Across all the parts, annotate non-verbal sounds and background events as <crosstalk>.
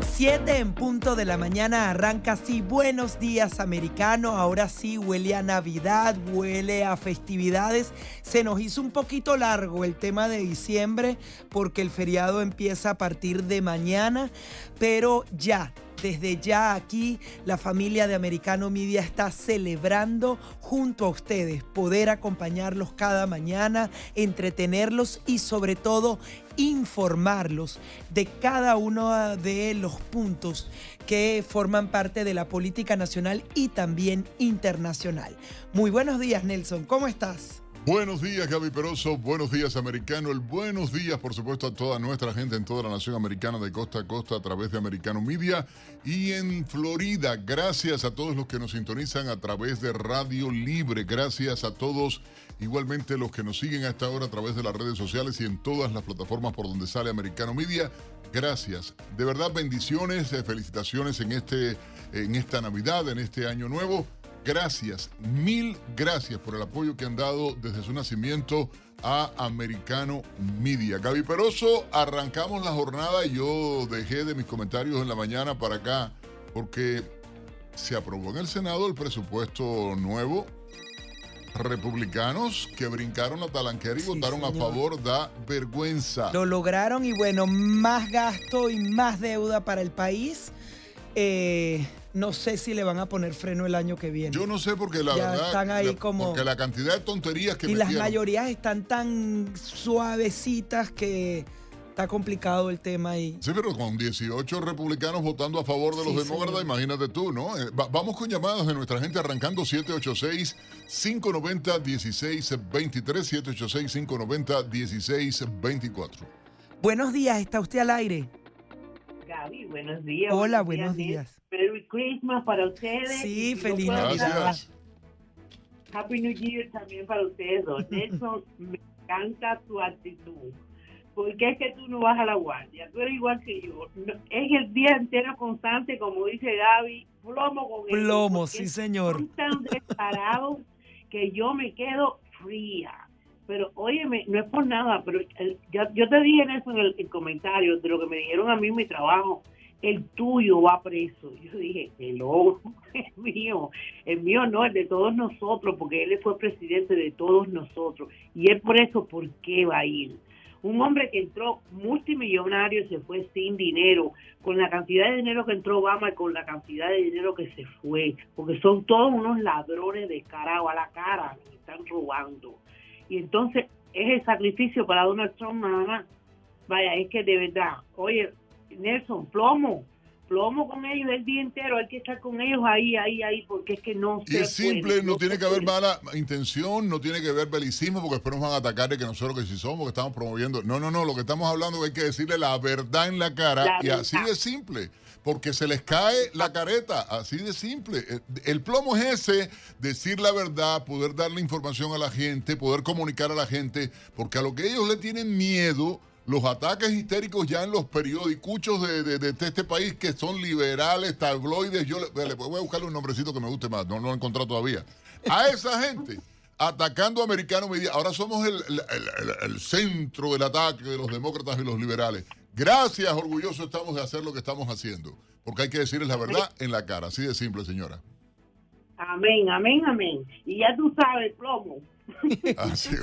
7 en punto de la mañana arranca así. Buenos días, americano. Ahora sí huele a Navidad, huele a festividades. Se nos hizo un poquito largo el tema de diciembre porque el feriado empieza a partir de mañana, pero ya desde ya aquí la familia de Americano Media está celebrando junto a ustedes poder acompañarlos cada mañana, entretenerlos y sobre todo informarlos de cada uno de los puntos que forman parte de la política nacional y también internacional. Muy buenos días Nelson, ¿cómo estás? Buenos días, Gaby Peroso. Buenos días, americano. El buenos días, por supuesto, a toda nuestra gente en toda la nación americana de costa a costa a través de Americano Media y en Florida. Gracias a todos los que nos sintonizan a través de Radio Libre. Gracias a todos, igualmente los que nos siguen a esta hora a través de las redes sociales y en todas las plataformas por donde sale Americano Media. Gracias. De verdad, bendiciones, eh, felicitaciones en, este, en esta Navidad, en este año nuevo. Gracias, mil gracias por el apoyo que han dado desde su nacimiento a Americano Media. Gaby Peroso, arrancamos la jornada y yo dejé de mis comentarios en la mañana para acá porque se aprobó en el Senado el presupuesto nuevo. Republicanos que brincaron la talanquera y Sí, votaron a favor da vergüenza. Lo lograron y bueno, más gasto y más deuda para el país. Eh, no sé si le van a poner freno el año que viene. Yo no sé porque la Ya verdad. están ahí la- como- Porque la cantidad de tonterías que y las metieron- mayorías están tan suavecitas que está complicado el tema ahí. Sí, pero con 18 republicanos votando a favor de los Sí, demócratas, señor. imagínate tú, ¿no? Eh, va- vamos con llamadas de nuestra gente arrancando 786-590-1623, 786-590-1624. Buenos días, ¿está usted al aire? Gaby, buenos días. Hola, buenos días. Merry Christmas para ustedes. Sí, feliz Navidad. Happy New Year también para ustedes dos. Nelson, <laughs> me encanta tu actitud. Porque es que tú no vas a la guardia. Tú eres igual que yo. No- es el día entero constante, como dice Gaby, plomo con ellos, Plomo, sí, señor. Son tan <laughs> que yo me quedo fría. Pero óyeme, no es por nada, pero el- yo, te dije eso en el, comentario de lo que me dijeron a mí en mi trabajo. El tuyo va preso. <laughs> Yo dije, el otro es <laughs> mío. El mío no, el de todos nosotros, porque él fue presidente de todos nosotros. Y él preso, ¿por qué va a ir? Un hombre que entró multimillonario se fue sin dinero, con la cantidad de dinero que entró Obama y con la cantidad de dinero que se fue, porque son todos unos ladrones de cara a la cara, que están robando. Y entonces es el sacrificio para Donald Trump nada más. Vaya, es que de verdad, oye, Nelson, plomo, plomo con ellos el día entero, hay que estar con ellos ahí, ahí, ahí, porque es que no Y se es simple, puede, no tiene que haber mala intención, no tiene que haber belicismo, porque después nos van a atacar de que nosotros que si somos, que estamos promoviendo. No, no, no, lo que estamos hablando es que hay que decirle la verdad en la cara La y así de simple. Porque se les cae la careta, así de simple. Eh, El plomo es ese, decir la verdad, poder darle información a la gente, poder comunicar a la gente, porque a lo que ellos le tienen miedo, los ataques histéricos ya en los periodicuchos de, de- este país que son liberales, tabloides, yo le, voy a buscarle un nombrecito que me guste más, no lo he encontrado todavía. A esa gente atacando a Americano Media, ahora somos el- el centro del ataque de los demócratas y los liberales. Gracias, orgullosos estamos de hacer lo que estamos haciendo, porque hay que decirles la verdad en la cara, así de simple, señora. Amén, amén, amén. Y ya tú sabes, plomo.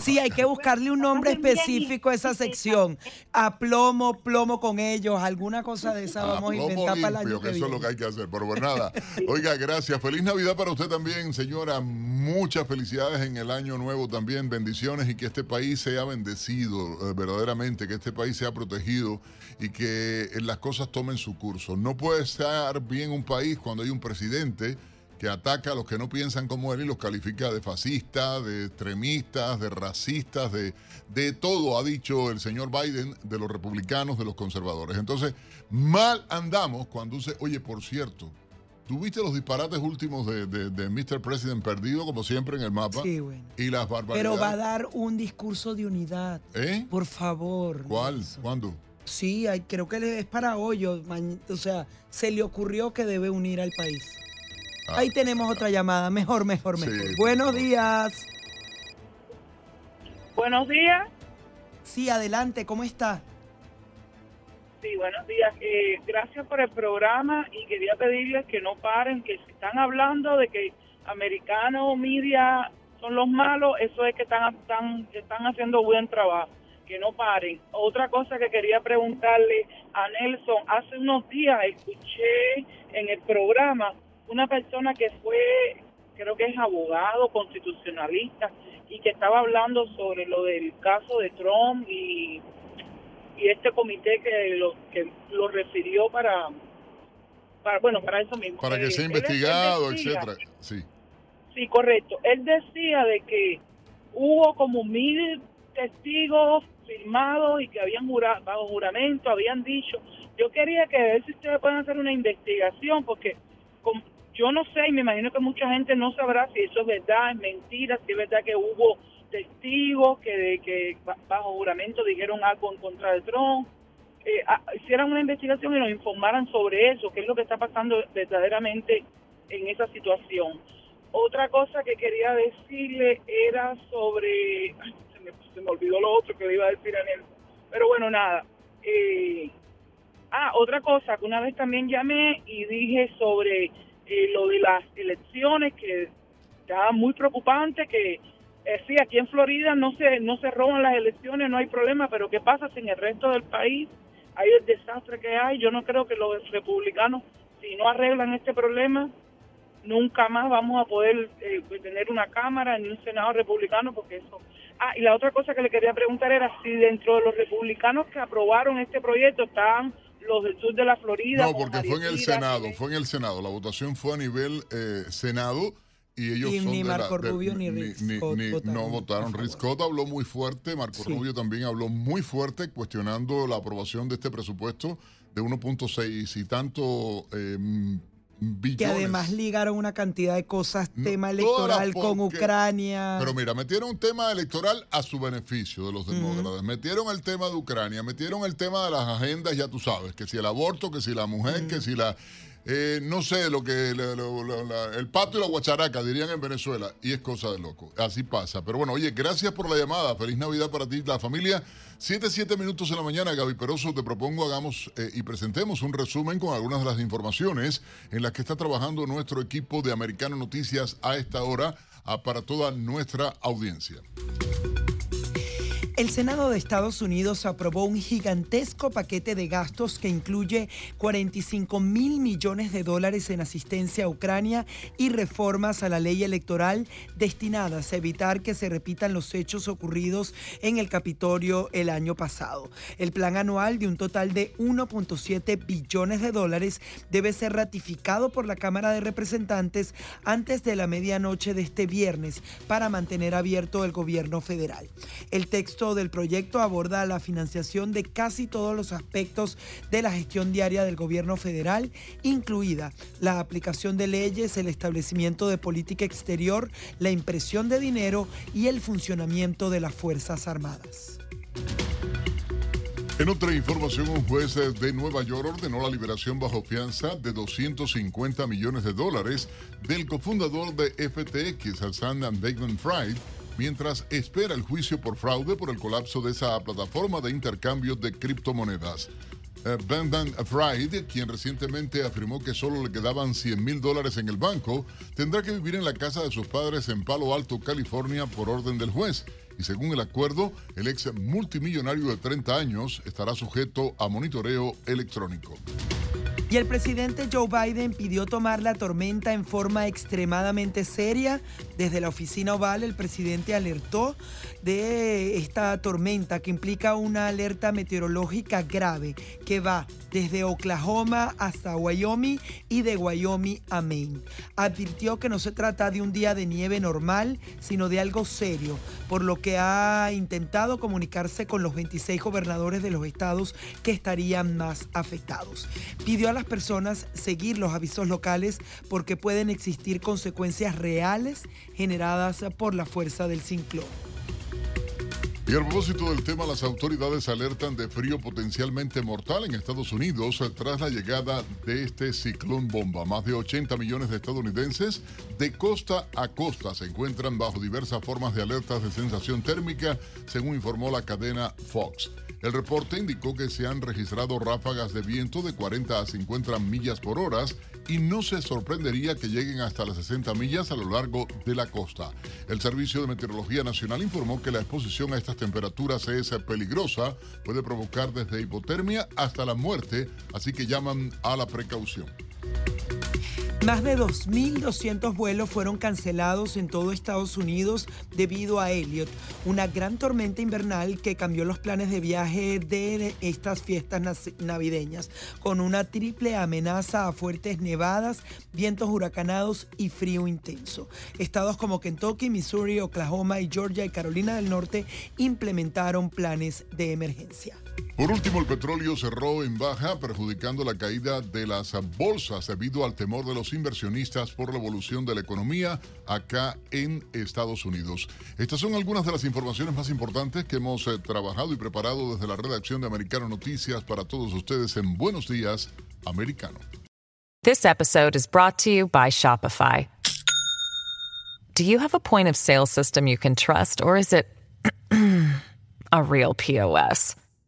Sí, hay que buscarle un nombre específico a esa sección. A plomo, plomo con ellos, alguna cosa de esa vamos a plomo inventar para año que que eso es lo que hay que hacer. Pero pues nada, <laughs> oiga, gracias. Feliz Navidad para usted también, señora. Muchas felicidades en el año nuevo también. Bendiciones y que este país sea bendecido, eh, verdaderamente, que este país sea protegido y que eh, las cosas tomen su curso. No puede estar bien un país cuando hay un presidente que ataca a los que no piensan como él y los califica de fascistas, de extremistas, de racistas, de, de todo, ha dicho el señor Biden, de los republicanos, de los conservadores. Entonces, mal andamos cuando dice, oye, por cierto, ¿Tuviste los disparates últimos de, de, Mr. President perdido, como siempre, en el mapa? Sí, bueno. Y las barbaridades. Pero va a dar un discurso de unidad. ¿Eh? Por favor. ¿Cuál? ¿Cuándo? Sí, creo que es para hoy. O sea, se le ocurrió que debe unir al país. Ah. Ahí tenemos otra llamada. Mejor, mejor, mejor. Buenos días. Buenos días. Sí, adelante. ¿Cómo está? Sí, buenos días. Eh, gracias por el programa y quería pedirles que no paren, que si están hablando de que americanos media son los malos, eso es que están, están, están haciendo buen trabajo, que no paren. Otra cosa que quería preguntarle a Nelson, hace unos días escuché en el programa una persona que fue, creo que es abogado constitucionalista, y que estaba hablando sobre lo del caso de Trump y y este comité que lo, que lo refirió para, para bueno, para eso mismo. Para que eh, sea investigado, etcétera. Sí. Sí, correcto. Él decía de que hubo como mil testigos firmados y que habían jurado, bajo juramento, habían dicho. Yo quería que ver si ustedes pueden hacer una investigación, porque yo no sé, y me imagino que mucha gente no sabrá si eso es verdad, es mentira, si es verdad que hubo testigos que, que bajo juramento dijeron algo en contra de Trump, eh, hicieran una investigación y nos informaran sobre eso, qué es lo que está pasando verdaderamente en esa situación. Otra cosa que quería decirle era sobre, se, me, olvidó lo otro que le iba a decir a él, pero bueno, nada. Eh, ah, otra cosa que una vez también llamé y dije sobre eh, lo de las elecciones que estaba muy preocupante que eh, sí, aquí en Florida no se, no se roban las elecciones, no hay problema, pero ¿qué pasa si en el resto del país hay el desastre que hay? Yo no creo que los republicanos, si no arreglan este problema, nunca más vamos a poder eh, tener una Cámara ni un Senado republicano, porque eso... Ah, y la otra cosa que le quería preguntar era si dentro de los republicanos que aprobaron este proyecto estaban los del sur de la Florida. No, porque fue en el Senado, fue en el Senado. La votación fue a nivel eh, Senado y ellos ni Marco Rubio ni Rick Scott No votaron. Rick Scott habló muy fuerte, Marco Rubio también habló muy fuerte cuestionando la aprobación de este presupuesto de 1.6 y tanto eh, billones. Que además ligaron una cantidad de cosas, tema electoral con Ucrania. Pero mira, metieron un tema electoral a su beneficio de los demócratas. Metieron el tema de Ucrania, metieron el tema de las agendas, ya tú sabes, que si el aborto, que si la mujer, que si la eh, no sé, lo que el pato y la guacharaca dirían en Venezuela, y es cosa de loco. Así pasa. Pero bueno, oye, gracias por la llamada. Feliz Navidad para ti, la familia. Siete, siete minutos en la mañana, Gaby Peroso, te propongo hagamos eh, y presentemos un resumen con algunas de las informaciones en las que está trabajando nuestro equipo de Americano Noticias a esta hora ah, para toda nuestra audiencia. El Senado de Estados Unidos aprobó un gigantesco paquete de gastos que incluye 45 mil millones de dólares en asistencia a Ucrania y reformas a la ley electoral destinadas a evitar que se repitan los hechos ocurridos en el Capitolio el año pasado. El plan anual de un total de 1.7 billones de dólares debe ser ratificado por la Cámara de Representantes antes de la medianoche de este viernes para mantener abierto el gobierno federal. El texto del proyecto aborda la financiación de casi todos los aspectos de la gestión diaria del gobierno federal, incluida la aplicación de leyes, el establecimiento de política exterior, la impresión de dinero y el funcionamiento de las Fuerzas Armadas. En otra información, un juez de Nueva York ordenó la liberación bajo fianza de 250 millones de dólares del cofundador de FTX, Hassan Bankman Fried, mientras espera el juicio por fraude por el colapso de esa plataforma de intercambio de criptomonedas. Eh, Brendan Fried, quien recientemente afirmó que solo le quedaban 100 mil dólares en el banco, tendrá que vivir en la casa de sus padres en Palo Alto, California, por orden del juez. Y según el acuerdo, el ex multimillonario de 30 años estará sujeto a monitoreo electrónico. Y el presidente Joe Biden pidió tomar la tormenta en forma extremadamente seria. Desde la oficina oval, el presidente alertó de esta tormenta que implica una alerta meteorológica grave que va desde Oklahoma hasta Wyoming y de Wyoming a Maine. Advirtió que no se trata de un día de nieve normal, sino de algo serio, por lo que ha intentado comunicarse con los 26 gobernadores de los estados que estarían más afectados. Pidió a las personas seguir los avisos locales porque pueden existir consecuencias reales generadas por la fuerza del ciclón. Y a propósito del tema, las autoridades alertan de frío potencialmente mortal en Estados Unidos tras la llegada de este ciclón bomba. Más de 80 millones de estadounidenses de costa a costa se encuentran bajo diversas formas de alertas de sensación térmica, según informó la cadena Fox. El reporte indicó que se han registrado ráfagas de viento de 40 a 50 millas por hora y no se sorprendería que lleguen hasta las 60 millas a lo largo de la costa. El Servicio de Meteorología Nacional informó que la exposición a estas temperaturas es peligrosa, puede provocar desde hipotermia hasta la muerte, así que llaman a la precaución. Más de 2.200 vuelos fueron cancelados en todo Estados Unidos debido a Elliot, una gran tormenta invernal que cambió los planes de viaje de estas fiestas navideñas, con una triple amenaza a fuertes nevadas, vientos huracanados y frío intenso. Estados como Kentucky, Missouri, Oklahoma y Georgia y Carolina del Norte implementaron planes de emergencia. Por último, el petróleo cerró en baja, perjudicando la caída de las bolsas debido al temor de los inversionistas por la evolución de la economía acá en Estados Unidos. Estas son algunas de las informaciones más importantes que hemos eh, trabajado y preparado desde la redacción de Americano Noticias para todos ustedes en Buenos Días, Americano. This episode is brought to you by Shopify. Do you have a point of sale system you can trust, or is it <clears throat> a real POS?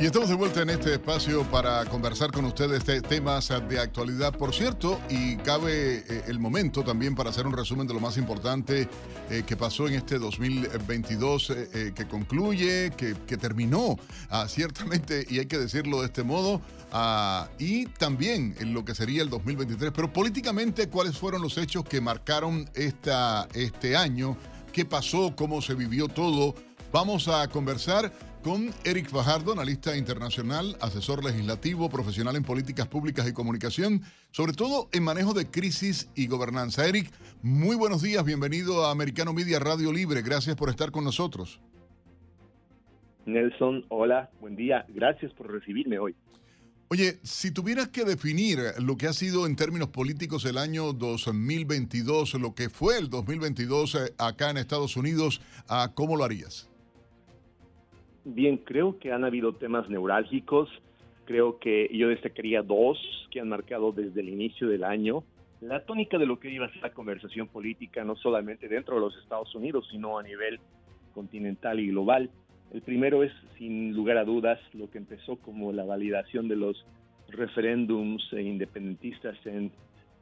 Y estamos de vuelta en este espacio para conversar con ustedes de temas de actualidad, por cierto, y cabe eh, el momento también para hacer un resumen de lo más importante eh, que pasó en este 2022 eh, que concluye, que, terminó, ah, ciertamente, y hay que decirlo de este modo, ah, y también en lo que sería el 2023. Pero políticamente, ¿cuáles fueron los hechos que marcaron esta, este año? ¿Qué pasó? ¿Cómo se vivió todo? Vamos a conversar con Eric Fajardo, analista internacional, asesor legislativo, profesional en políticas públicas y comunicación, sobre todo en manejo de crisis y gobernanza. Eric, muy buenos días, bienvenido a Americano Media Radio Libre, gracias por estar con nosotros. Nelson, hola, buen día, gracias por recibirme hoy. Oye, si tuvieras que definir lo que ha sido en términos políticos el año 2022, lo que fue el 2022 eh, acá en Estados Unidos, ¿cómo lo harías? Bien, creo que han habido temas neurálgicos. Creo que yo destacaría dos que han marcado desde el inicio del año la tónica de lo que iba a ser la conversación política, no solamente dentro de los Estados Unidos, sino a nivel continental y global. El primero es, sin lugar a dudas, lo que empezó como la validación de los referéndums independentistas en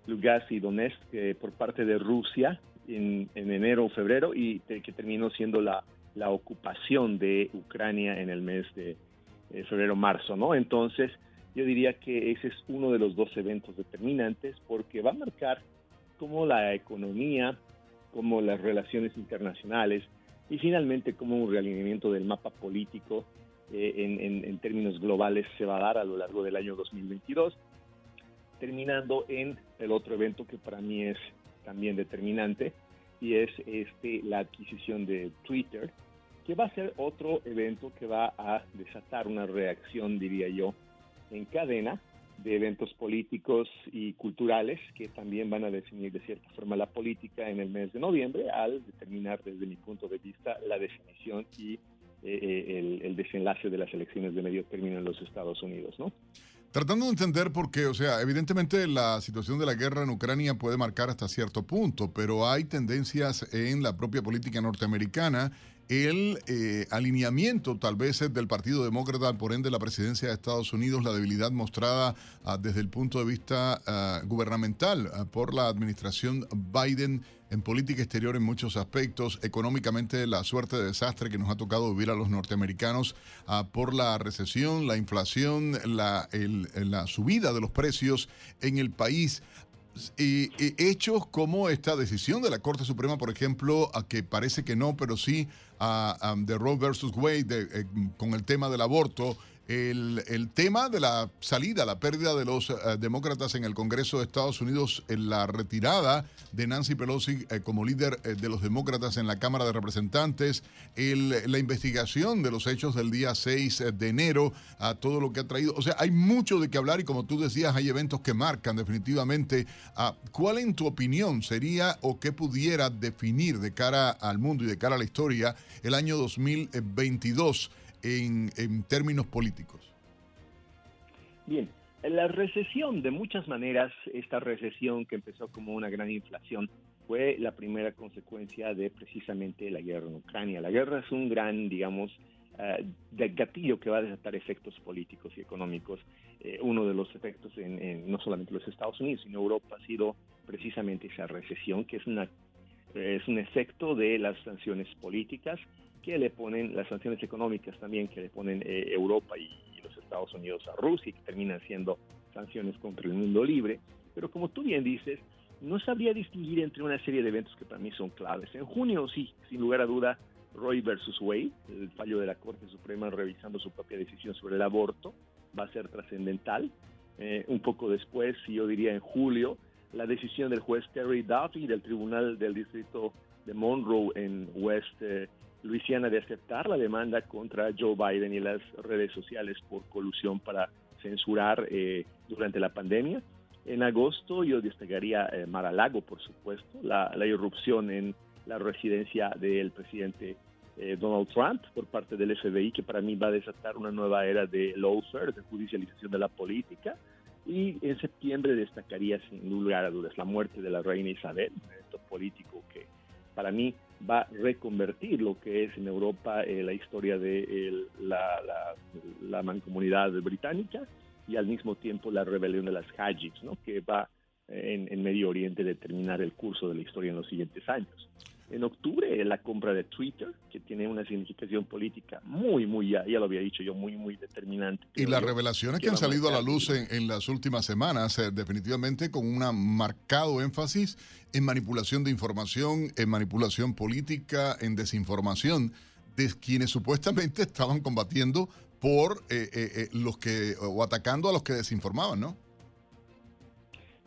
Lugansk y Donetsk eh, por parte de Rusia en, enero o febrero y que terminó siendo la la ocupación de Ucrania en el mes de eh, febrero-marzo, ¿no? Entonces, yo diría que ese es uno de los dos eventos determinantes porque va a marcar cómo la economía, cómo las relaciones internacionales y finalmente cómo un realineamiento del mapa político eh, en, en, términos globales se va a dar a lo largo del año 2022, terminando en el otro evento que para mí es también determinante y es este, la adquisición de Twitter, que va a ser otro evento que va a desatar una reacción, diría yo, en cadena de eventos políticos y culturales que también van a definir de cierta forma la política en el mes de noviembre al determinar desde mi punto de vista la definición y eh, eh, el, desenlace de las elecciones de medio término en los Estados Unidos, ¿no? Tratando de entender por qué, o sea, evidentemente la situación de la guerra en Ucrania puede marcar hasta cierto punto, pero hay tendencias en la propia política norteamericana el eh, alineamiento tal vez del Partido Demócrata, por ende la presidencia de Estados Unidos, la debilidad mostrada ah, desde el punto de vista ah, gubernamental ah, por la administración Biden en política exterior en muchos aspectos, económicamente la suerte de desastre que nos ha tocado vivir a los norteamericanos por la recesión, la inflación, la, subida de los precios en el país. Hechos como esta decisión de la Corte Suprema, por ejemplo, a que parece que no, pero sí a, de Roe versus Wade eh, con el tema del aborto el, tema de la salida, la pérdida de los eh, demócratas en el Congreso de Estados Unidos, en la retirada de Nancy Pelosi eh, como líder eh, de los demócratas en la Cámara de Representantes, la investigación de los hechos del día 6 de enero, a todo lo que ha traído. O sea, hay mucho de qué hablar y como tú decías, hay eventos que marcan definitivamente. a ¿Cuál en tu opinión sería o qué pudiera definir de cara al mundo y de cara a la historia el año 2022? En, términos políticos? Bien, la recesión, de muchas maneras, esta recesión que empezó como una gran inflación, fue la primera consecuencia de precisamente la guerra en Ucrania. La guerra es un gran, digamos, uh, gatillo que va a desatar efectos políticos y económicos. Eh, uno de los efectos en, no solamente los Estados Unidos, sino Europa ha sido precisamente esa recesión, que es, una, es un efecto de las sanciones políticas que le ponen las sanciones económicas también que le ponen eh, Europa y, los Estados Unidos a Rusia, que terminan siendo sanciones contra el mundo libre. Pero como tú bien dices, no sabría distinguir entre una serie de eventos que para mí son claves. En junio, sí, sin lugar a duda, Roy versus Wade, el fallo de la Corte Suprema revisando su propia decisión sobre el aborto, va a ser trascendental. Eh, un poco después, yo diría en julio, la decisión del juez Terry Duffy del Tribunal del Distrito de Monroe en West eh, Luisiana de aceptar la demanda contra Joe Biden y las redes sociales por colusión para censurar eh, durante la pandemia. En agosto yo destacaría eh, Mar-a-Lago, por supuesto, la, irrupción en la residencia del presidente eh, Donald Trump por parte del FBI, que para mí va a desatar una nueva era de lawfare, de judicialización de la política. Y en septiembre destacaría sin lugar a dudas la muerte de la reina Isabel, un evento político que para mí va a reconvertir lo que es en Europa eh, la historia de la, mancomunidad británica y al mismo tiempo la rebelión de las Hajis, ¿no? que va en, en Medio Oriente determinar el curso de la historia en los siguientes años. En octubre, la compra de Twitter, que tiene una significación política muy, muy, ya, ya lo había dicho yo, muy, muy determinante. Y las revelaciones que, han salido a la luz en, las últimas semanas, eh, definitivamente con un marcado énfasis en manipulación de información, en manipulación política, en desinformación, de quienes supuestamente <laughs> estaban combatiendo por eh, eh, los que, o atacando a los que desinformaban, ¿no?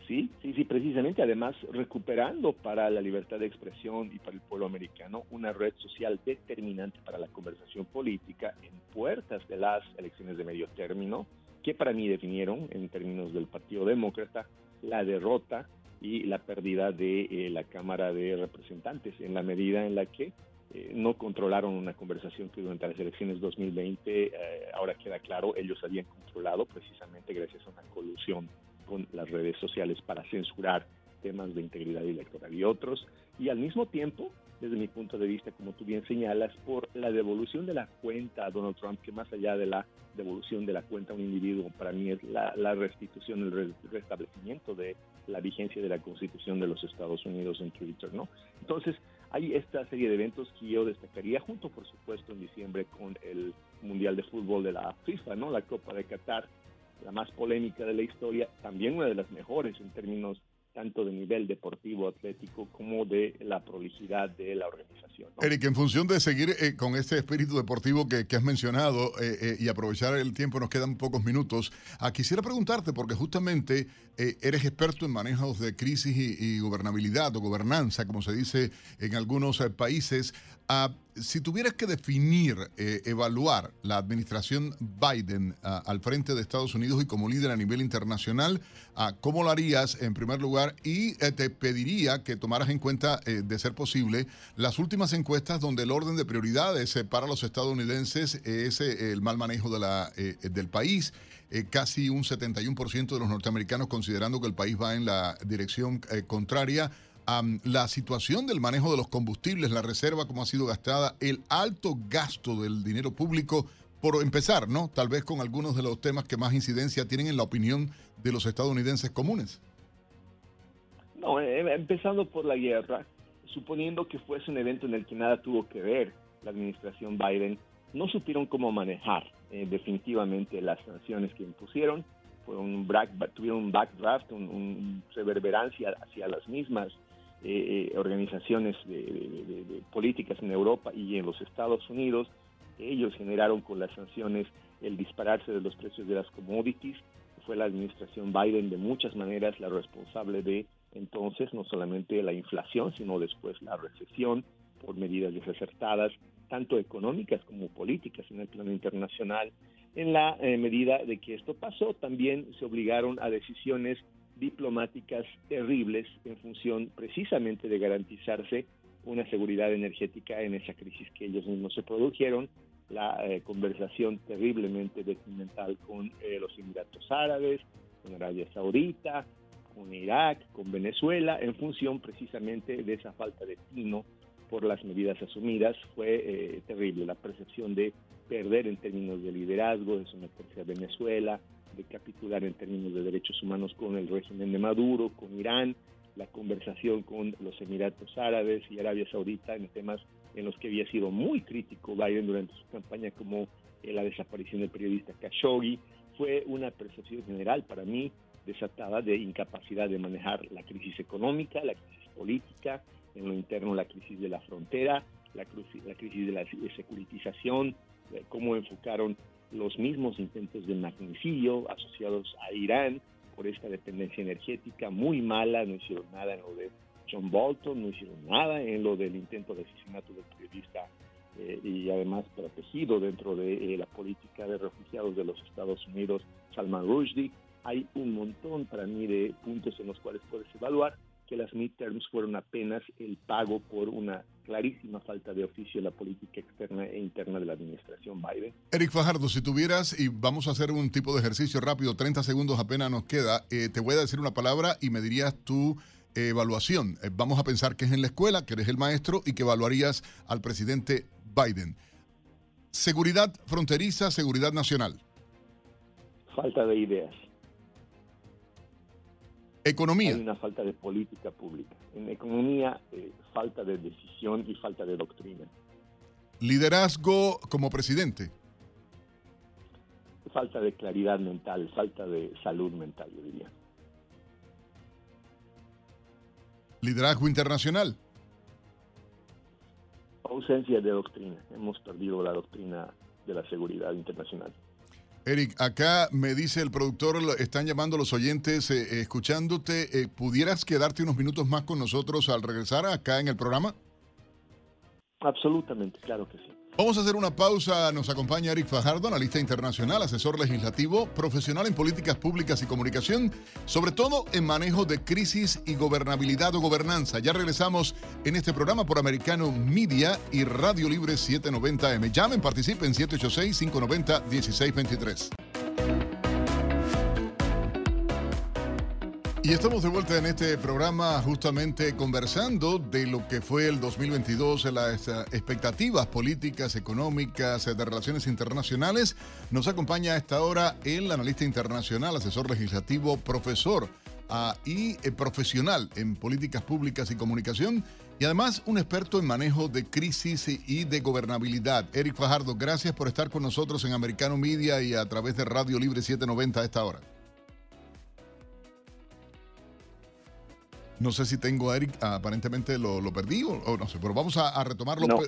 Sí, sí, sí, precisamente, además recuperando para la libertad de expresión y para el pueblo americano una red social determinante para la conversación política en puertas de las elecciones de medio término, que para mí definieron en términos del Partido Demócrata la derrota y la pérdida de eh, la Cámara de Representantes en la medida en la que eh, no controlaron una conversación que durante las elecciones 2020, eh, ahora queda claro, ellos habían controlado precisamente gracias a una colusión con las redes sociales para censurar temas de integridad electoral y otros, y al mismo tiempo, desde mi punto de vista, como tú bien señalas, por la devolución de la cuenta a Donald Trump, que más allá de la devolución de la cuenta a un individuo, para mí es la, restitución, el restablecimiento de la vigencia de la Constitución de los Estados Unidos en Twitter, ¿no? Entonces, hay esta serie de eventos que yo destacaría, junto, por supuesto, en diciembre con el Mundial de Fútbol de la FIFA, ¿no? La Copa de Qatar, la más polémica de la historia, también una de las mejores en términos tanto de nivel deportivo, atlético, como de la prolijidad de la organización. Eric, en función de seguir eh, con este espíritu deportivo que, has mencionado eh, eh, y aprovechar el tiempo, nos quedan pocos minutos, ah, quisiera preguntarte, porque justamente eres experto en manejos de crisis y, gobernabilidad o gobernanza, como se dice en algunos países, ah, si tuvieras que definir, evaluar la administración Biden ah, al frente de Estados Unidos y como líder a nivel internacional, ¿cómo lo harías en primer lugar? y eh, te pediría que tomaras en cuenta, eh, de ser posible, las últimas encuestas donde el orden de prioridades eh, para los estadounidenses es el mal manejo de la, del país. casi un 71% de los norteamericanos considerando que el país va en la dirección contraria la situación del manejo de los combustibles, la reserva, cómo ha sido gastada, el alto gasto del dinero público, por empezar, ¿no? Tal vez con algunos de los temas que más incidencia tienen en la opinión de los estadounidenses comunes. No, eh, empezando por la guerra, suponiendo que fuese un evento en el que nada tuvo que ver la administración Biden, no supieron cómo manejar eh, definitivamente las sanciones que impusieron. un tuvieron un backdraft, un, reverberancia hacia las mismas eh, organizaciones de, políticas en Europa y en los Estados Unidos. Ellos generaron con las sanciones el dispararse de los precios de las commodities. Fue la administración Biden de muchas maneras la responsable de entonces no solamente la inflación, sino después la recesión por medidas desacertadas, tanto económicas como políticas en el plano internacional. En la eh, medida de que esto pasó, también se obligaron a decisiones diplomáticas terribles en función precisamente de garantizarse una seguridad energética en esa crisis que ellos mismos se produjeron, la eh, conversación terriblemente detrimental con eh, los Emiratos Árabes, con Arabia Saudita, con Irak, con Venezuela, en función precisamente de esa falta de tino por las medidas asumidas, fue eh, terrible. La percepción de perder en términos de liderazgo, de someterse a Venezuela, de capitular en términos de derechos humanos con el régimen de Maduro, con Irán, la conversación con los Emiratos Árabes y Arabia Saudita en temas en los que había sido muy crítico Biden durante su campaña, como eh, la desaparición del periodista Khashoggi, fue una percepción general para mí desatada de incapacidad de manejar la crisis económica, la crisis política, en lo interno la crisis de la frontera, la, la crisis de la securitización, cómo enfocaron los mismos intentos de magnicidio asociados a Irán por esta dependencia energética muy mala, no hicieron nada en lo de John Bolton, no hicieron nada en lo del intento de asesinato del periodista eh, y además protegido dentro de eh, la política de refugiados de los Estados Unidos, Salman Rushdie. Hay un montón para mí de puntos en los cuales puedes evaluar que las midterms fueron apenas el pago por una clarísima falta de oficio en la política externa e interna de la administración Biden. Eric Fajardo, si tuvieras, y vamos a hacer un tipo de ejercicio rápido, 30 segundos apenas nos queda, eh, te voy a decir una palabra y me dirías tu evaluación. Eh, vamos a pensar que es en la escuela, que eres el maestro y que evaluarías al presidente Biden. Seguridad fronteriza, seguridad nacional. Falta de ideas. Economía. Hay una falta de política pública. En economía, eh, falta de decisión y falta de doctrina. Liderazgo como presidente. Falta de claridad mental, falta de salud mental, yo diría. Liderazgo internacional. Ausencia de doctrina. Hemos perdido la doctrina de la seguridad internacional. Eric, acá me dice el productor, están llamando los oyentes eh, eh, escuchándote. Eh, ¿Pudieras quedarte unos minutos más con nosotros al regresar acá en el programa? Absolutamente, claro que sí. Vamos a hacer una pausa. Nos acompaña Eric Fajardo, analista internacional, asesor legislativo, profesional en políticas públicas y comunicación, sobre todo en manejo de crisis y gobernabilidad o gobernanza. Ya regresamos en este programa por Americano Media y Radio Libre 790M. Llamen, participen 786-590-1623. Y estamos de vuelta en este programa justamente conversando de lo que fue el 2022, las eh, expectativas políticas, económicas, de relaciones internacionales. Nos acompaña a esta hora el analista internacional, asesor legislativo, profesor ah, y eh, profesional en políticas públicas y comunicación y además un experto en manejo de crisis y de gobernabilidad. Eric Fajardo, gracias por estar con nosotros en Americano Media y a través de Radio Libre 790 a esta hora. No sé si tengo a Eric, aparentemente lo, perdí o, no sé, pero vamos a, retomarlo. No,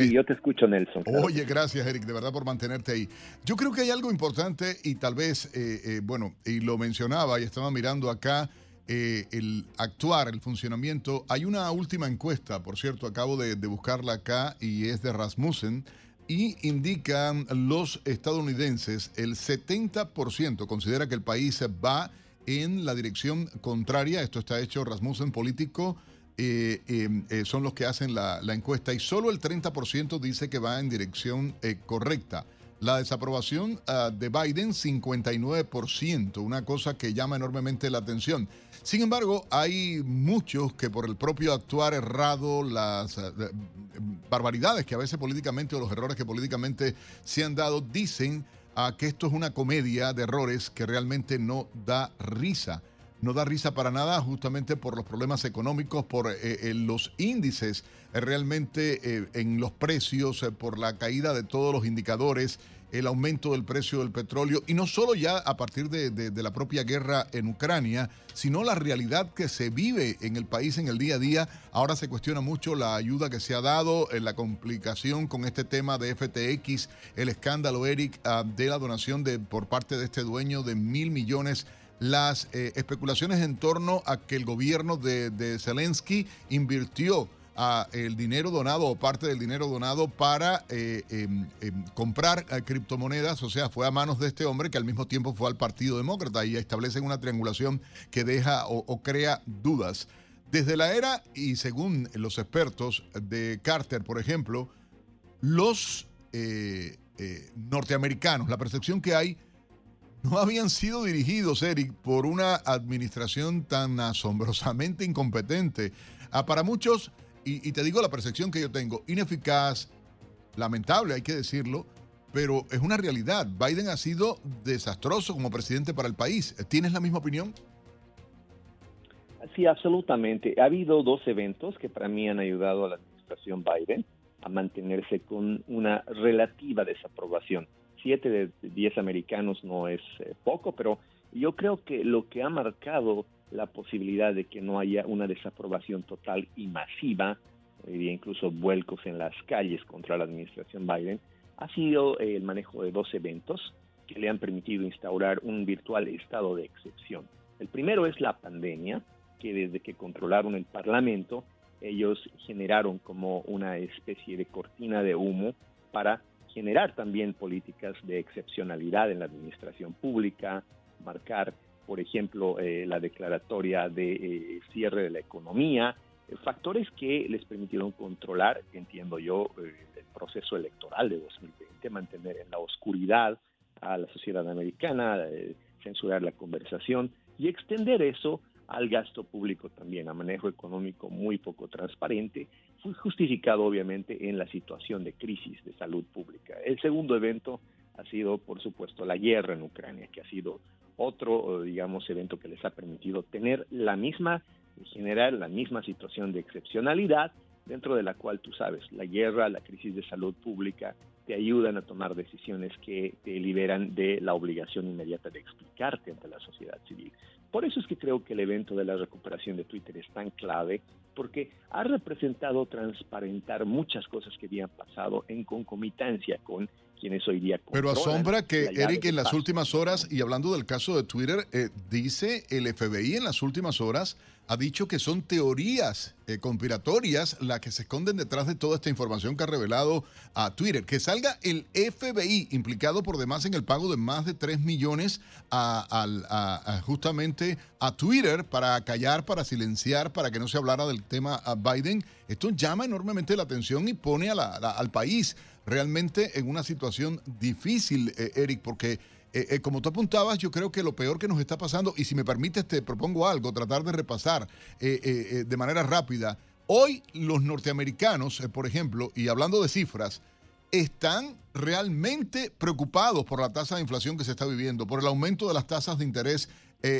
yo te escucho, Nelson. Oye, gracias, Eric, de verdad por mantenerte ahí. Yo creo que hay algo importante y tal vez, eh, eh, bueno, y lo mencionaba y estaba mirando acá. Eh, el actuar, el funcionamiento. Hay una última encuesta, por cierto, acabo de, de buscarla acá y es de Rasmussen y indican los estadounidenses, el 70% considera que el país va en la dirección contraria. Esto está hecho Rasmussen político. Eh, em, eh, son los que hacen la, encuesta y solo el 30% dice que va en dirección eh, correcta. La desaprobación ah, de Biden, 59%, una cosa que llama enormemente la atención. Sin embargo, hay muchos que por el propio actuar errado, las ah, barbaridades que a veces políticamente o los errores que políticamente se han dado, dicen ah, que esto es una comedia de errores que realmente no da risa. No da risa para nada justamente por los problemas económicos, por eh, eh, los índices eh, realmente en los precios, por la caída de todos los indicadores, el aumento del precio del petróleo y no solo ya a partir de, la propia guerra en Ucrania, sino la realidad que se vive en el país en el día a día. Ahora se cuestiona mucho la ayuda que se ha dado, en la complicación con este tema de FTX, el escándalo, Eric, ah, de la donación de, por parte de este dueño de mil millones las eh, especulaciones en torno a que el gobierno de, Zelensky invirtió ah, el dinero donado o parte del dinero donado para eh, em, em, comprar eh, criptomonedas, o sea, fue a manos de este hombre que al mismo tiempo fue al Partido Demócrata y establecen una triangulación que deja o, crea dudas. Desde la era, y según los expertos de Carter, por ejemplo, los norteamericanos, la percepción que hay no habían sido dirigidos, Eric, por una administración tan asombrosamente incompetente. Ah, para muchos, y, te digo la percepción que yo tengo, ineficaz, lamentable, hay que decirlo, pero es una realidad. Biden ha sido desastroso como presidente para el país. ¿Tienes la misma opinión? Sí, absolutamente. Ha habido dos eventos que para mí han ayudado a la administración Biden a mantenerse con una relativa desaprobación. 7 de 10 americanos no es eh, poco, pero yo creo que lo que ha marcado la posibilidad de que no haya una desaprobación total y masiva, diría incluso vuelcos en las calles contra la administración Biden, ha sido el manejo de dos eventos que le han permitido instaurar un virtual estado de excepción. El primero es la pandemia, que desde que controlaron el Parlamento, ellos generaron como una especie de cortina de humo para generar también políticas de excepcionalidad en la administración pública, marcar, por ejemplo, eh, la declaratoria de eh, cierre de la economía, eh, factores que les permitieron controlar, entiendo yo, el proceso electoral de 2020, mantener en la oscuridad a la sociedad americana, censurar la conversación y extender eso al gasto público también, a manejo económico muy poco transparente fue justificado obviamente en la situación de crisis de salud pública. El segundo evento ha sido, por supuesto, la guerra en Ucrania, que ha sido otro, digamos, evento que les ha permitido tener la misma, generar la misma situación de excepcionalidad, dentro de la cual tú sabes, la guerra, la crisis de salud pública, te ayudan a tomar decisiones que te liberan de la obligación inmediata de explicarte ante la sociedad civil. Por eso es que creo que el evento de la recuperación de Twitter es tan clave, porque ha representado transparentar muchas cosas que habían pasado en concomitancia con quienes hoy día Pero asombra que Eric en las últimas horas, y hablando del caso de Twitter, eh, dice el FBI en las últimas horas ha dicho que son teorías eh, conspiratorias las que se esconden detrás de toda esta información que ha revelado a Twitter. Que salga el FBI implicado por demás en el pago de más de 3 millones a, justamente a Twitter para callar, para silenciar, para que no se hablara del tema a Biden. Esto llama enormemente la atención y pone al país realmente en una situación difícil, eh, Eric, porque eh, eh, como tú apuntabas, yo creo que lo peor que nos está pasando, y si me permites te propongo algo, tratar de repasar de manera rápida. Hoy los norteamericanos, por ejemplo, y hablando de cifras, están realmente preocupados por la tasa de inflación que se está viviendo, por el aumento de las tasas de interés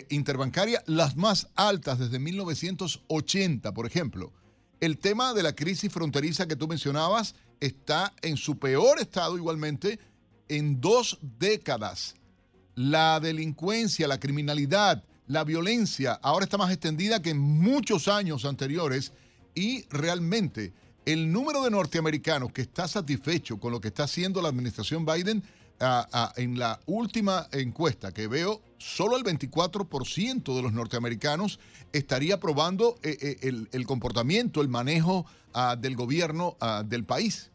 interbancaria, las más altas desde 1980, por ejemplo. El tema de la crisis fronteriza que tú mencionabas está en su peor estado igualmente en dos décadas. La delincuencia, la criminalidad, la violencia ahora está más extendida que en muchos años anteriores y realmente el número de norteamericanos que está satisfecho con lo que está haciendo la administración Biden en la última encuesta que veo, solo el 24% de los norteamericanos estaría aprobando eh, eh, el, comportamiento, el manejo ah, del gobierno ah, del país.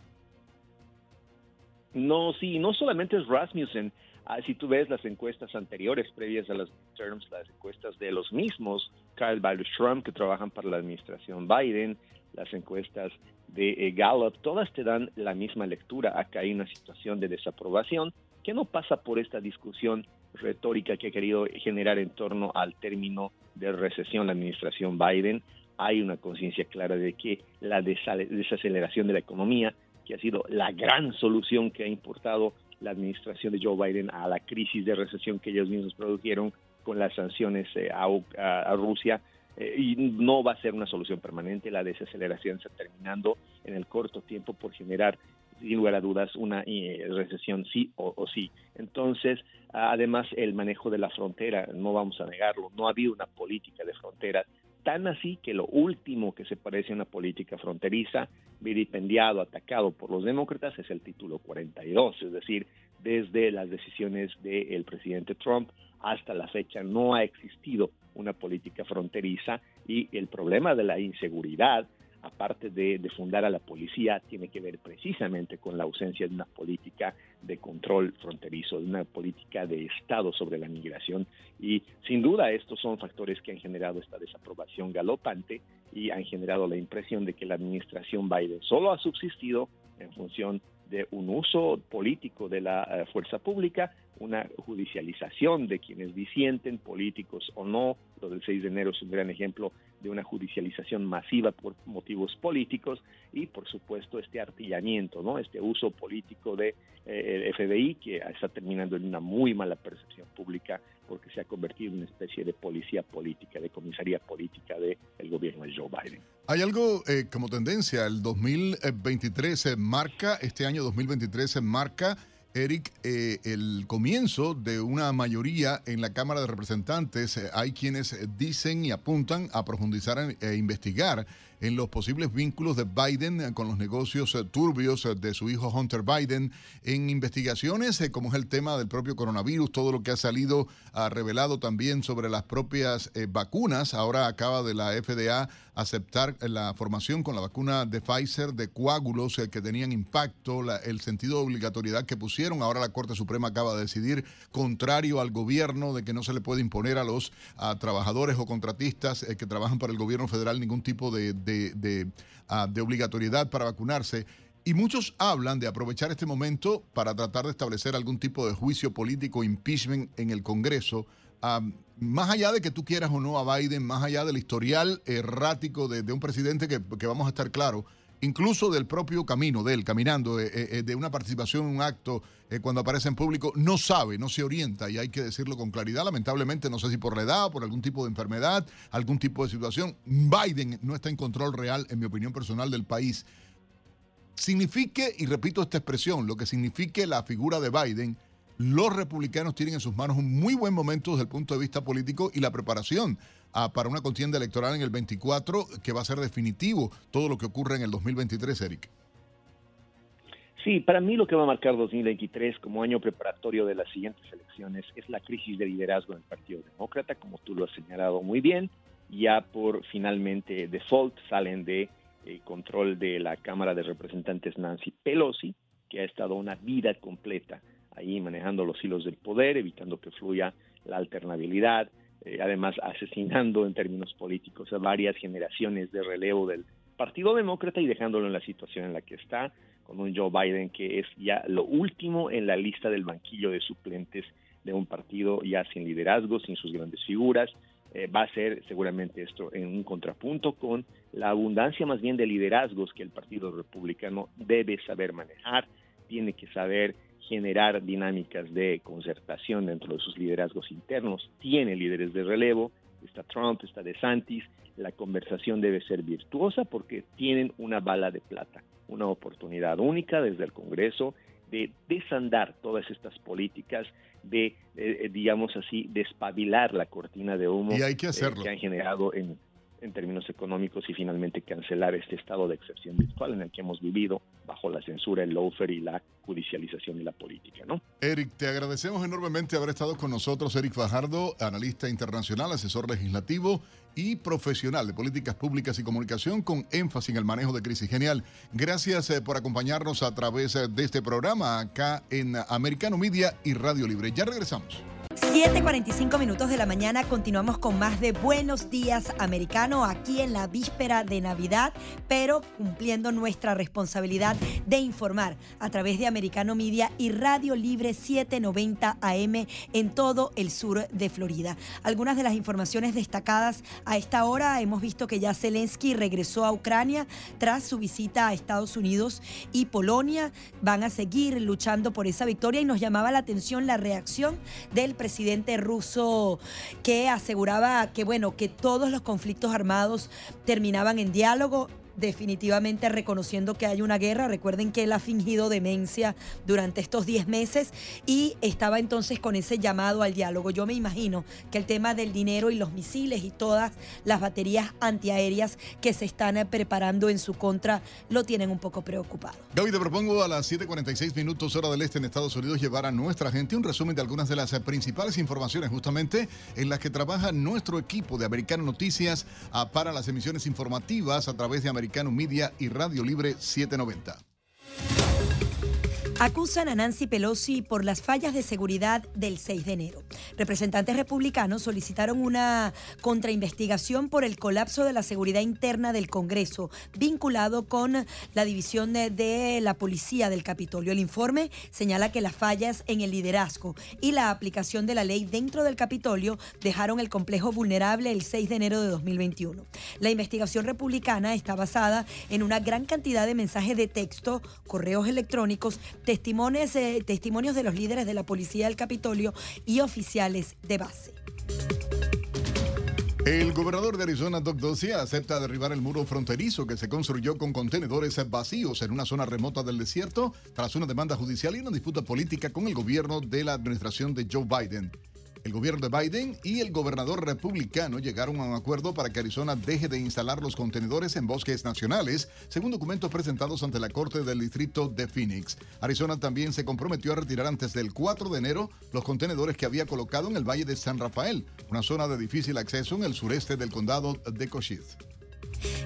No, sí, no solamente es Rasmussen. Ah, si tú ves las encuestas anteriores, previas a las terms, las encuestas de los mismos, Kyle Trump, que trabajan para la administración Biden, las encuestas de eh, Gallup, todas te dan la misma lectura. Acá hay una situación de desaprobación que no pasa por esta discusión retórica que ha querido generar en torno al término de recesión la administración Biden. Hay una conciencia clara de que la desaceleración de la economía, que ha sido la gran solución que ha importado la administración de Joe Biden a la crisis de recesión que ellos mismos produjeron con las sanciones eh, a, Rusia, eh, y no va a ser una solución permanente. La desaceleración está terminando en el corto tiempo por generar sin lugar a dudas, una eh, recesión sí o, sí. Entonces, además, el manejo de la frontera, no vamos a negarlo, no ha habido una política de frontera tan así que lo último que se parece a una política fronteriza, vilipendiado, atacado por los demócratas, es el título 42, es decir, desde las decisiones del presidente Trump hasta la fecha no ha existido una política fronteriza y el problema de la inseguridad aparte de, fundar a la policía, tiene que ver precisamente con la ausencia de una política de control fronterizo, de una política de Estado sobre la migración. Y sin duda estos son factores que han generado esta desaprobación galopante y han generado la impresión de que la administración Biden solo ha subsistido en función de un uso político de la eh, fuerza pública, una judicialización de quienes disienten, políticos o no. Lo del 6 de enero es un gran ejemplo de una judicialización masiva por motivos políticos y, por supuesto, este artillamiento, ¿no? este uso político de eh, FBI que está terminando en una muy mala percepción pública porque se ha convertido en una especie de policía política, de comisaría política del gobierno de Joe Biden. Hay algo eh, como tendencia, el 2023 se marca, este año 2023 se marca Eric, eh, el comienzo de una mayoría en la Cámara de Representantes. Eh, hay quienes dicen y apuntan a profundizar e investigar en los posibles vínculos de Biden eh, con los negocios eh, turbios eh, de su hijo Hunter Biden, en investigaciones como es el tema del propio coronavirus, todo lo que ha salido ha revelado también sobre las propias vacunas. Ahora acaba de la FDA aceptar la formación con la vacuna de Pfizer de coágulos que tenían impacto, el sentido de obligatoriedad que pusieron. Ahora la Corte Suprema acaba de decidir, contrario al gobierno, de que no se le puede imponer a los trabajadores o contratistas que trabajan para el gobierno federal ningún tipo de de, obligatoriedad para vacunarse. Y muchos hablan de aprovechar este momento para tratar de establecer algún tipo de juicio político, impeachment en el Congreso. Ah, más allá de que tú quieras o no a Biden, más allá del historial errático de, un presidente que, que, vamos a estar claros, incluso del propio camino de él, caminando, eh, eh, eh, de una participación en un acto cuando aparece en público, no sabe, no se orienta y hay que decirlo con claridad. Lamentablemente, no sé si por la edad, por algún tipo de enfermedad, algún tipo de situación, Biden no está en control real, en mi opinión personal, del país. Signifique, y repito esta expresión, lo que signifique la figura de Biden, los republicanos tienen en sus manos un muy buen momento desde el punto de vista político y la preparación para una contienda electoral en el 24 que va a ser definitivo todo lo que ocurre en el 2023, Eric. Sí, para mí lo que va a marcar 2023 como año preparatorio de las siguientes elecciones es la crisis de liderazgo del Partido Demócrata, como tú lo has señalado muy bien. Ya por finalmente default salen de eh, control de la Cámara de Representantes Nancy Pelosi, que ha estado una vida completa ahí manejando los hilos del poder, evitando que fluya la alternabilidad, eh, además asesinando en términos políticos a varias generaciones de relevo del Partido Demócrata y dejándolo en la situación en la que está, con un Joe Biden que es ya lo último en la lista del banquillo de suplentes de un partido ya sin liderazgo, sin sus grandes figuras. Eh, va a ser seguramente esto en un contrapunto con la abundancia más bien de liderazgos que el Partido Republicano debe saber manejar, tiene que saber generar dinámicas de concertación dentro de sus liderazgos internos. Tiene líderes de relevo, está Trump, está DeSantis. La conversación debe ser virtuosa porque tienen una bala de plata, una oportunidad única desde el Congreso de desandar todas estas políticas, de, digamos así, despabilar la cortina de humo eh, que han generado en, en términos económicos y finalmente cancelar este estado de excepción virtual en el que hemos vivido bajo la censura, el lawfare y la judicialización de la política, ¿no? Eric, te agradecemos enormemente haber estado con nosotros. Eric Fajardo, analista internacional, asesor legislativo y profesional de políticas públicas y comunicación con énfasis en el manejo de crisis. Genial. Gracias eh, por acompañarnos a través eh, de este programa acá en Americano Media y Radio Libre. Ya regresamos. 7:45 minutos de la mañana continuamos con más de Buenos Días Americano aquí en la víspera de Navidad, pero cumpliendo nuestra responsabilidad de informar a través de Americano Media y Radio Libre 790 AM en todo el sur de Florida. Algunas de las informaciones destacadas a esta hora hemos visto que ya Zelensky regresó a Ucrania tras su visita a Estados Unidos y Polonia. Van a seguir luchando por esa victoria y nos llamaba la atención la reacción del presidente presidente ruso que aseguraba que, bueno, que todos los conflictos armados terminaban en diálogo definitivamente reconociendo que hay una guerra. Recuerden que él ha fingido demencia durante estos 10 meses y estaba entonces con ese llamado al diálogo. Yo me imagino que el tema del dinero y los misiles y todas las baterías antiaéreas que se están eh, preparando en su contra lo tienen un poco preocupado. Gaby, te propongo a las 7:46 minutos hora del este en Estados Unidos llevar a nuestra gente un resumen de algunas de las eh, principales informaciones justamente en las que trabaja nuestro equipo de Americano Noticias ah, para las emisiones informativas a través de Americano Americano y Radio Libre 790. Acusan a Nancy Pelosi por las fallas de seguridad del 6 de enero. Representantes republicanos solicitaron una contrainvestigación por el colapso de la seguridad interna del Congreso, vinculado con la división de, la policía del Capitolio. El informe señala que las fallas en el liderazgo y la aplicación de la ley dentro del Capitolio dejaron el complejo vulnerable el 6 de enero de 2021. La investigación republicana está basada en una gran cantidad de mensajes de texto, correos electrónicos, testimonios, eh, testimonios de los líderes de la policía del Capitolio y oficiales de base. El gobernador de Arizona, Doug Ducey, acepta derribar el muro fronterizo que se construyó con contenedores vacíos en una zona remota del desierto tras una demanda judicial y una disputa política con el gobierno de la administración de Joe Biden. El gobierno de Biden y el gobernador republicano llegaron a un acuerdo para que Arizona deje de instalar los contenedores en bosques nacionales, según documentos presentados ante la Corte del Distrito de Phoenix. Arizona también se comprometió a retirar antes del 4 de enero los contenedores que había colocado en el Valle de San Rafael, una zona de difícil acceso en el sureste del condado de Cochise.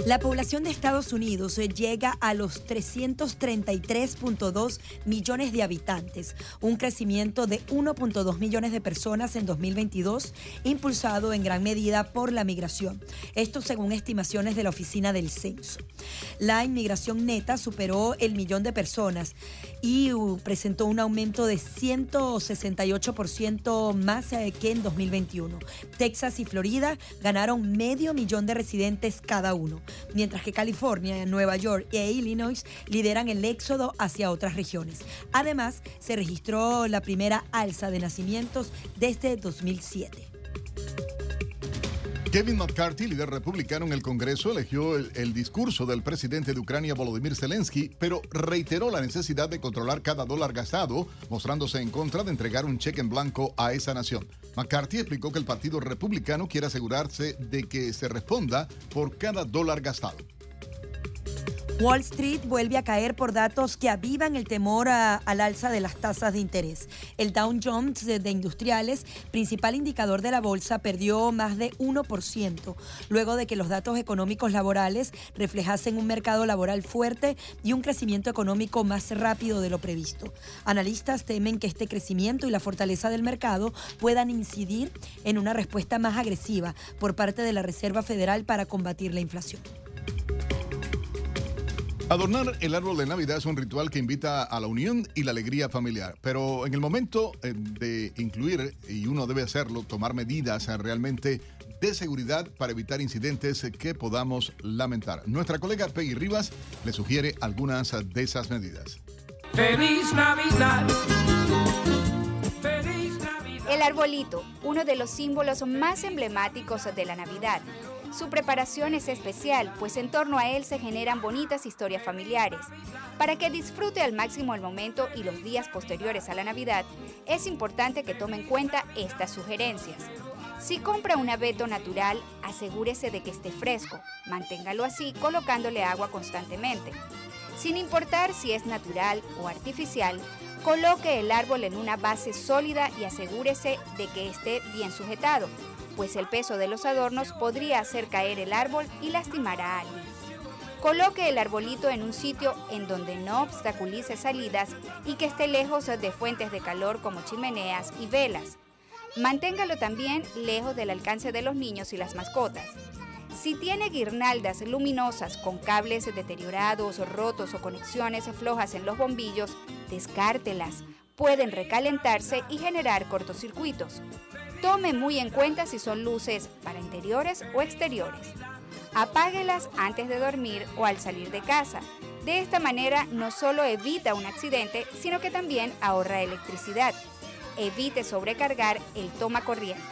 La población de Estados Unidos eh, llega a los 333.2 millones de habitantes, un crecimiento de 1.2 millones de personas en 2022, impulsado en gran medida por la migración. Esto según estimaciones de la Oficina del Censo. La inmigración neta superó el millón de personas y uh, presentó un aumento de 168% más eh, que en 2021. Texas y Florida ganaron medio millón de residentes cada uno mientras que California, Nueva York e Illinois lideran el éxodo hacia otras regiones. Además, se registró la primera alza de nacimientos desde 2007. Kevin McCarthy, líder republicano en el Congreso, eligió el, discurso del presidente de Ucrania, Volodymyr Zelensky, pero reiteró la necesidad de controlar cada dólar gastado, mostrándose en contra de entregar un cheque en blanco a esa nación. McCarthy explicó que el Partido Republicano quiere asegurarse de que se responda por cada dólar gastado. Wall Street vuelve a caer por datos que avivan el temor al alza de las tasas de interés. El Dow Jones de, industriales, principal indicador de la bolsa, perdió más de 1%, luego de que los datos económicos laborales reflejasen un mercado laboral fuerte y un crecimiento económico más rápido de lo previsto. Analistas temen que este crecimiento y la fortaleza del mercado puedan incidir en una respuesta más agresiva por parte de la Reserva Federal para combatir la inflación. Adornar el árbol de Navidad es un ritual que invita a la unión y la alegría familiar, pero en el momento eh, de incluir, y uno debe hacerlo, tomar medidas eh, realmente de seguridad para evitar incidentes que podamos lamentar. Nuestra colega Peggy Rivas le sugiere algunas de esas medidas. ¡Feliz Navidad! ¡Feliz Navidad! El arbolito, uno de los símbolos más emblemáticos de la Navidad su preparación es especial, pues en torno a él se generan bonitas historias familiares. Para que disfrute al máximo el momento y los días posteriores a la Navidad, es importante que tome en cuenta estas sugerencias. Si compra un abeto natural, asegúrese de que esté fresco. Manténgalo así colocándole agua constantemente. Sin importar si es natural o artificial, coloque el árbol en una base sólida y asegúrese de que esté bien sujetado pues el peso de los adornos podría hacer caer el árbol y lastimar a alguien. Coloque el arbolito en un sitio en donde no obstaculice salidas y que esté lejos de fuentes de calor como chimeneas y velas. Manténgalo también lejos del alcance de los niños y las mascotas. Si tiene guirnaldas luminosas con cables deteriorados, rotos o conexiones flojas en los bombillos, descártelas. Pueden recalentarse y generar cortocircuitos. Tome muy en cuenta si son luces para interiores o exteriores. Apáguelas antes de dormir o al salir de casa. De esta manera no solo evita un accidente, sino que también ahorra electricidad. Evite sobrecargar el toma corriente.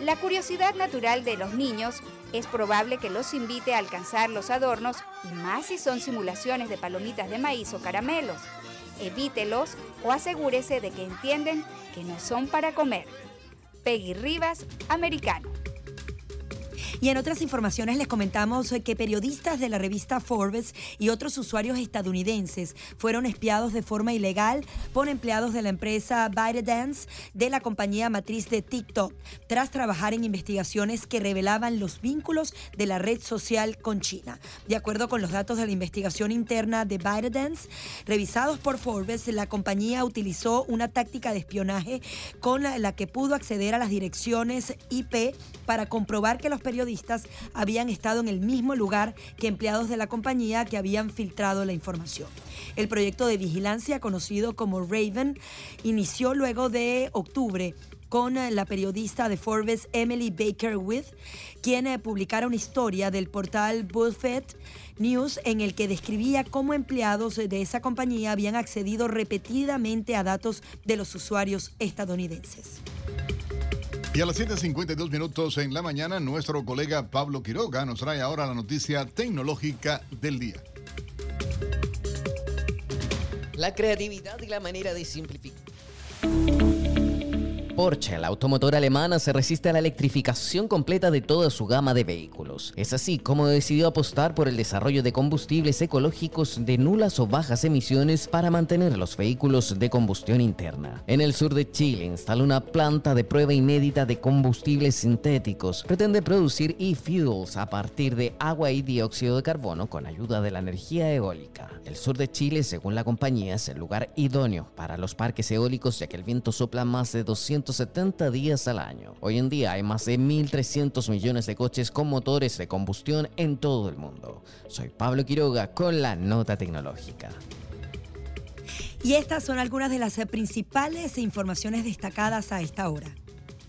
La curiosidad natural de los niños es probable que los invite a alcanzar los adornos y más si son simulaciones de palomitas de maíz o caramelos. Evítelos o asegúrese de que entienden que no son para comer. Peggy Rivas, americano. Y en otras informaciones les comentamos que periodistas de la revista Forbes y otros usuarios estadounidenses fueron espiados de forma ilegal por empleados de la empresa ByteDance de la compañía matriz de TikTok, tras trabajar en investigaciones que revelaban los vínculos de la red social con China. De acuerdo con los datos de la investigación interna de ByteDance, revisados por Forbes, la compañía utilizó una táctica de espionaje con la que pudo acceder a las direcciones IP para comprobar que los periodistas habían estado en el mismo lugar que empleados de la compañía que habían filtrado la información. El proyecto de vigilancia, conocido como Raven, inició luego de octubre con eh, la periodista de Forbes Emily Baker With, quien eh, publicara una historia del portal Buffett News en el que describía cómo empleados de esa compañía habían accedido repetidamente a datos de los usuarios estadounidenses. Y a las 7.52 minutos en la mañana, nuestro colega Pablo Quiroga nos trae ahora la noticia tecnológica del día. La creatividad y la manera de simplificar. Porsche, la automotora alemana, se resiste a la electrificación completa de toda su gama de vehículos. Es así como decidió apostar por el desarrollo de combustibles ecológicos de nulas o bajas emisiones para mantener los vehículos de combustión interna. En el sur de Chile instaló una planta de prueba inédita de combustibles sintéticos. Pretende producir e-fuels a partir de agua y dióxido de carbono con ayuda de la energía eólica. El sur de Chile, según la compañía, es el lugar idóneo para los parques eólicos ya que el viento sopla más de 200 170 días al año. Hoy en día hay más de 1.300 millones de coches con motores de combustión en todo el mundo. Soy Pablo Quiroga con la nota tecnológica. Y estas son algunas de las principales informaciones destacadas a esta hora.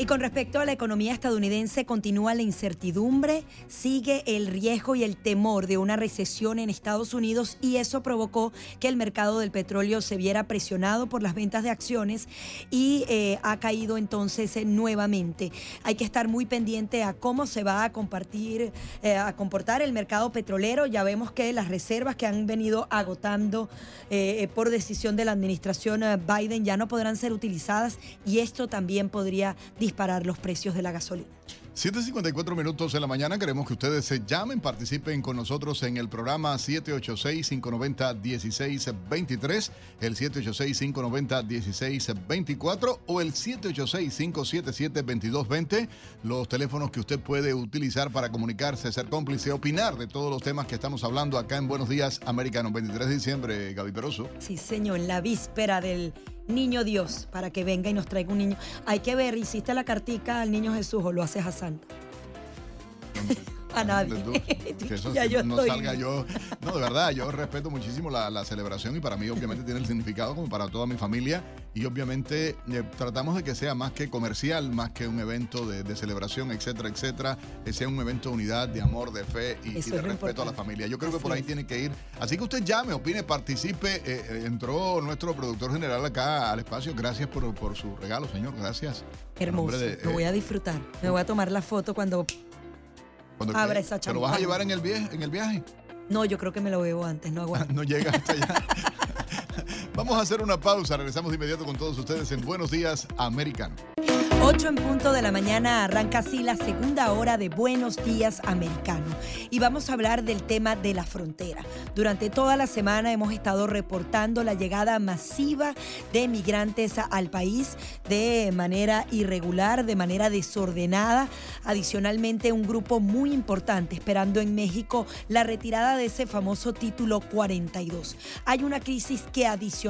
Y con respecto a la economía estadounidense, continúa la incertidumbre, sigue el riesgo y el temor de una recesión en Estados Unidos y eso provocó que el mercado del petróleo se viera presionado por las ventas de acciones y eh, ha caído entonces eh, nuevamente. Hay que estar muy pendiente a cómo se va a compartir, eh, a comportar el mercado petrolero. Ya vemos que las reservas que han venido agotando por decisión de la administración Biden ya no podrán ser utilizadas y esto también podría disparar los precios de la gasolina. 7.54 minutos de la mañana. Queremos que ustedes se llamen, participen con nosotros en el programa 786-590-1623, el 786-590-1624 o el 786-577-2220. Los teléfonos que usted puede utilizar para comunicarse, ser cómplice, opinar de todos los temas que estamos hablando acá en Buenos Días Americanos. 23 de diciembre, Gaby Peroso. Sí, señor, en la víspera del niño Dios para que venga y nos traiga un niño. Hay que ver, ¿hiciste la cartica al niño Jesús o lo haces a Santa? A nadie. <laughs> Que eso no salga yo. No, de verdad, yo respeto muchísimo la, celebración y para mí obviamente tiene el significado como para toda mi familia y obviamente eh, tratamos de que sea más que comercial, más que un evento de, celebración, etcétera, etcétera, que sea un evento de unidad, de amor, de fe y, de respeto a la familia. Yo creo que por ahí tiene que ir. Así que usted llame, opine, participe. Eh, eh, entró nuestro productor general acá al espacio. Gracias por, por su regalo, señor. Gracias. Hermoso. lo voy a disfrutar. Me voy a tomar la foto cuando Abre esa ¿Te lo vas a llevar en el, viaje, en el viaje? No, yo creo que me lo veo antes, no <laughs> aguanto. no llega hasta allá. <laughs> Vamos a hacer una pausa, regresamos de inmediato con todos ustedes en Buenos Días Americano. 8 en punto de la mañana arranca así la segunda hora de Buenos Días Americano y vamos a hablar del tema de la frontera. Durante toda la semana hemos estado reportando la llegada masiva de migrantes al país de manera irregular, de manera desordenada. Adicionalmente, un grupo muy importante esperando en México la retirada de ese famoso título 42. Hay una crisis que adicionalmente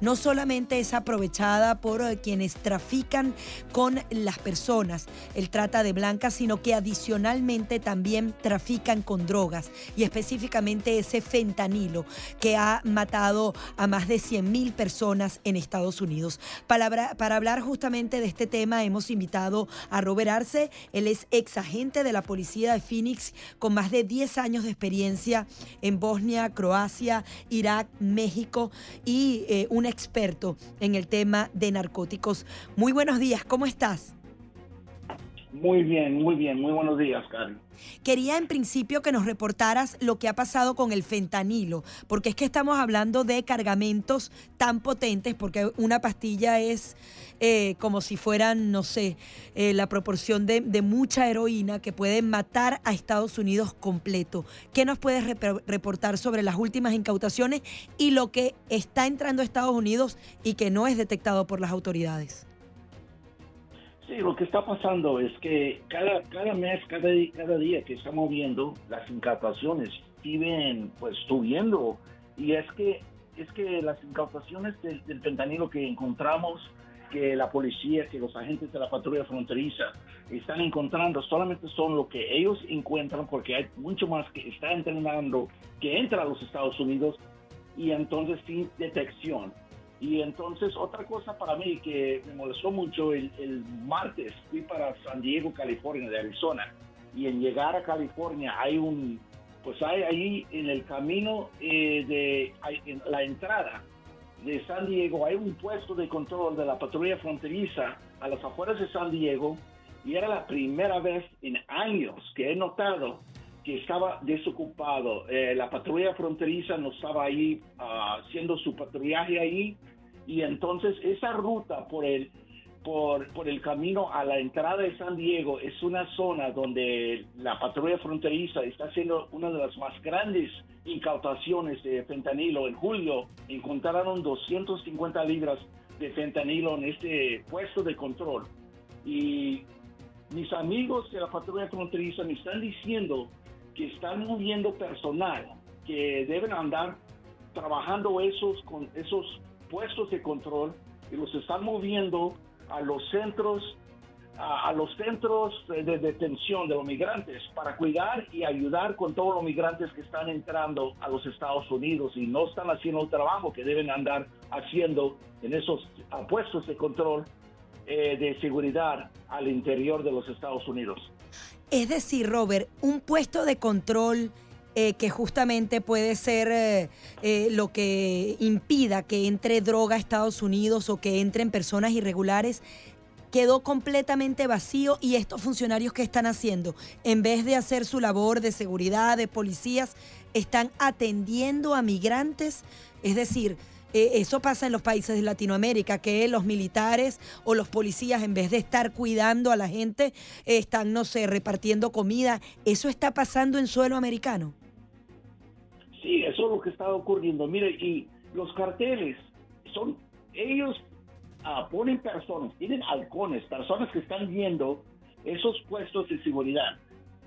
no solamente es aprovechada por eh, quienes trafican con las personas, el trata de blancas, sino que adicionalmente también trafican con drogas y específicamente ese fentanilo que ha matado a más de 100 mil personas en Estados Unidos. Para, para hablar justamente de este tema hemos invitado a Robert Arce, él es ex agente de la policía de Phoenix con más de 10 años de experiencia en Bosnia, Croacia, Irak, México y eh, un experto en el tema de narcóticos. Muy buenos días, ¿cómo estás? Muy bien, muy bien, muy buenos días, Karen. Quería en principio que nos reportaras lo que ha pasado con el fentanilo, porque es que estamos hablando de cargamentos tan potentes, porque una pastilla es eh, como si fueran, no sé, eh, la proporción de, mucha heroína que puede matar a Estados Unidos completo. ¿Qué nos puedes rep reportar sobre las últimas incautaciones y lo que está entrando a Estados Unidos y que no es detectado por las autoridades? Sí, lo que está pasando es que cada, cada mes, cada, cada día que estamos viendo, las incautaciones siguen pues subiendo. Y es que, es que las incautaciones del, del fentanilo que encontramos, que la policía, que los agentes de la patrulla fronteriza están encontrando, solamente son lo que ellos encuentran, porque hay mucho más que está entrenando, que entra a los Estados Unidos y entonces sin detección. Y entonces otra cosa para mí que me molestó mucho, el, el, martes fui para San Diego, California, de Arizona, y en llegar a California hay un, pues hay ahí en el camino eh, de hay, en la entrada de San Diego, hay un puesto de control de la patrulla fronteriza a las afueras de San Diego, y era la primera vez en años que he notado que estaba desocupado. Eh, la patrulla fronteriza no estaba ahí uh, haciendo su patrullaje ahí y entonces esa ruta por el por, por el camino a la entrada de San Diego es una zona donde la patrulla fronteriza está haciendo una de las más grandes incautaciones de fentanilo. En julio encontraron 250 libras de fentanilo en este puesto de control. Y mis amigos de la patrulla fronteriza me están diciendo que están moviendo personal, que deben andar trabajando esos, con esos puestos de control y los están moviendo a los centros a, a, los centros de detención de los migrantes para cuidar y ayudar con todos los migrantes que están entrando a los Estados Unidos y no están haciendo el trabajo que deben andar haciendo en esos puestos de control eh, de seguridad al interior de los Estados Unidos. Es decir, Robert, un puesto de control eh, que justamente puede ser eh, eh, lo que impida que entre droga a Estados Unidos o que entren personas irregulares, quedó completamente vacío y estos funcionarios que están haciendo, en vez de hacer su labor de seguridad, de policías, están atendiendo a migrantes, es decir, eh, eso pasa en los países de Latinoamérica, que los militares o los policías, en vez de estar cuidando a la gente, están, no sé, repartiendo comida. ¿Eso está pasando en suelo americano? Sí, eso es lo que está ocurriendo. Mire, y los carteles son, ellos uh, ponen personas, tienen halcones, personas que están viendo esos puestos de seguridad.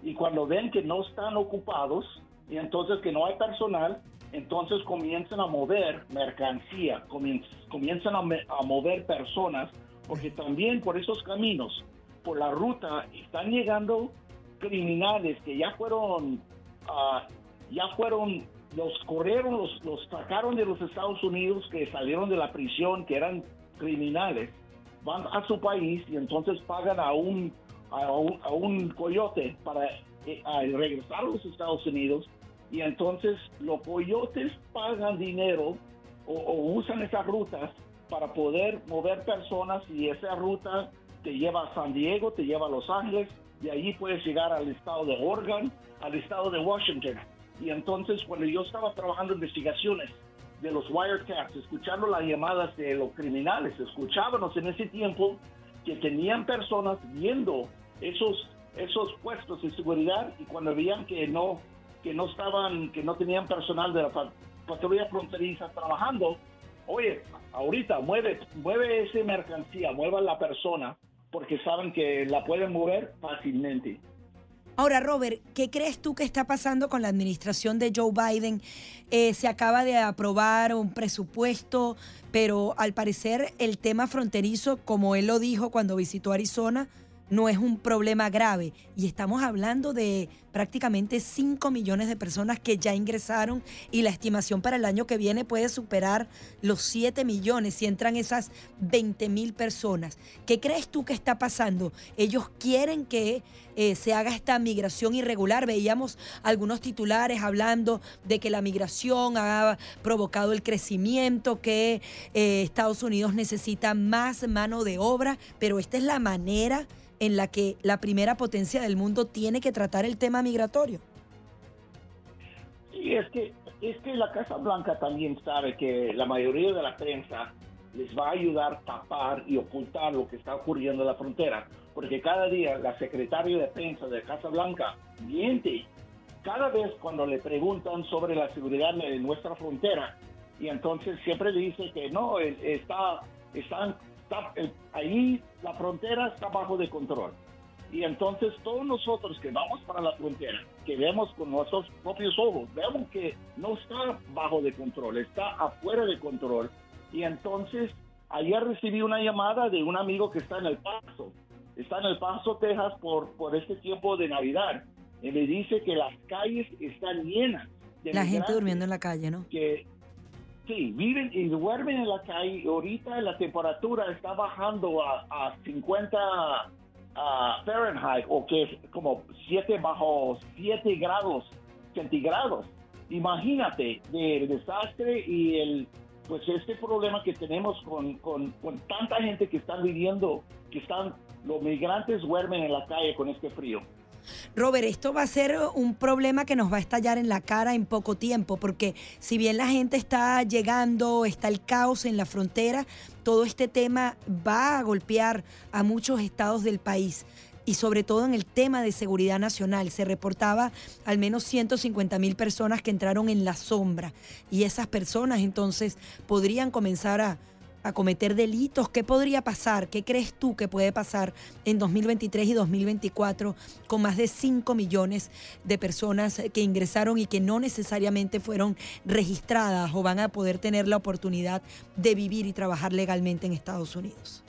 Y cuando ven que no están ocupados, y entonces que no hay personal, entonces comienzan a mover mercancía, comienzan a, a, mover personas, porque también por esos caminos, por la ruta, están llegando criminales que ya fueron, uh, ya fueron, los corrieron, los, los sacaron de los Estados Unidos, que salieron de la prisión, que eran criminales, van a su país y entonces pagan a un, a un, a un coyote para eh, a regresar a los Estados Unidos y entonces los coyotes pagan dinero o, o, usan esas rutas para poder mover personas y esa ruta te lleva a San Diego, te lleva a Los Ángeles, de allí puedes llegar al estado de Oregon, al estado de Washington. Y entonces cuando yo estaba trabajando investigaciones de los wiretaps, escuchando las llamadas de los criminales, escuchábamos en ese tiempo que tenían personas viendo esos esos puestos de seguridad y cuando veían que no que no estaban que no tenían personal de la patrulla fronteriza trabajando oye ahorita mueve mueve esa mercancía mueva la persona porque saben que la pueden mover fácilmente Ahora, Robert, ¿qué crees tú que está pasando con la administración de Joe Biden? Eh, se acaba de aprobar un presupuesto, pero al parecer el tema fronterizo, como él lo dijo cuando visitó Arizona, no es un problema grave. Y estamos hablando de prácticamente 5 millones de personas que ya ingresaron y la estimación para el año que viene puede superar los 7 millones si entran esas 20 mil personas. ¿Qué crees tú que está pasando? Ellos quieren que eh, se haga esta migración irregular. Veíamos algunos titulares hablando de que la migración ha provocado el crecimiento, que eh, Estados Unidos necesita más mano de obra, pero esta es la manera en la que la primera potencia del mundo tiene que tratar el tema migratorio. Sí, es que, es que la Casa Blanca también sabe que la mayoría de la prensa les va a ayudar a tapar y ocultar lo que está ocurriendo en la frontera, porque cada día la secretaria de prensa de Casa Blanca miente cada vez cuando le preguntan sobre la seguridad de nuestra frontera y entonces siempre dice que no, está, están eh, ahí la frontera está bajo de control. Y entonces todos nosotros que vamos para la frontera, que vemos con nuestros propios ojos, vemos que no está bajo de control, está afuera de control. Y entonces ayer recibí una llamada de un amigo que está en El Paso, está en El Paso, Texas por, por este tiempo de Navidad. Y me dice que las calles están llenas. De la gente durmiendo en la calle, ¿no? Que Sí, viven y duermen en la calle. Ahorita la temperatura está bajando a, a 50 Fahrenheit, o que es como 7 bajo 7 grados centígrados. Imagínate el desastre y el pues este problema que tenemos con, con, con tanta gente que están viviendo, que están, los migrantes duermen en la calle con este frío. Robert, esto va a ser un problema que nos va a estallar en la cara en poco tiempo, porque si bien la gente está llegando, está el caos en la frontera, todo este tema va a golpear a muchos estados del país y sobre todo en el tema de seguridad nacional. Se reportaba al menos 150 mil personas que entraron en la sombra y esas personas entonces podrían comenzar a a cometer delitos. ¿Qué podría pasar? ¿Qué crees tú que puede pasar en 2023 y 2024 con más de 5 millones de personas que ingresaron y que no necesariamente fueron registradas o van a poder tener la oportunidad de vivir y trabajar legalmente en Estados Unidos?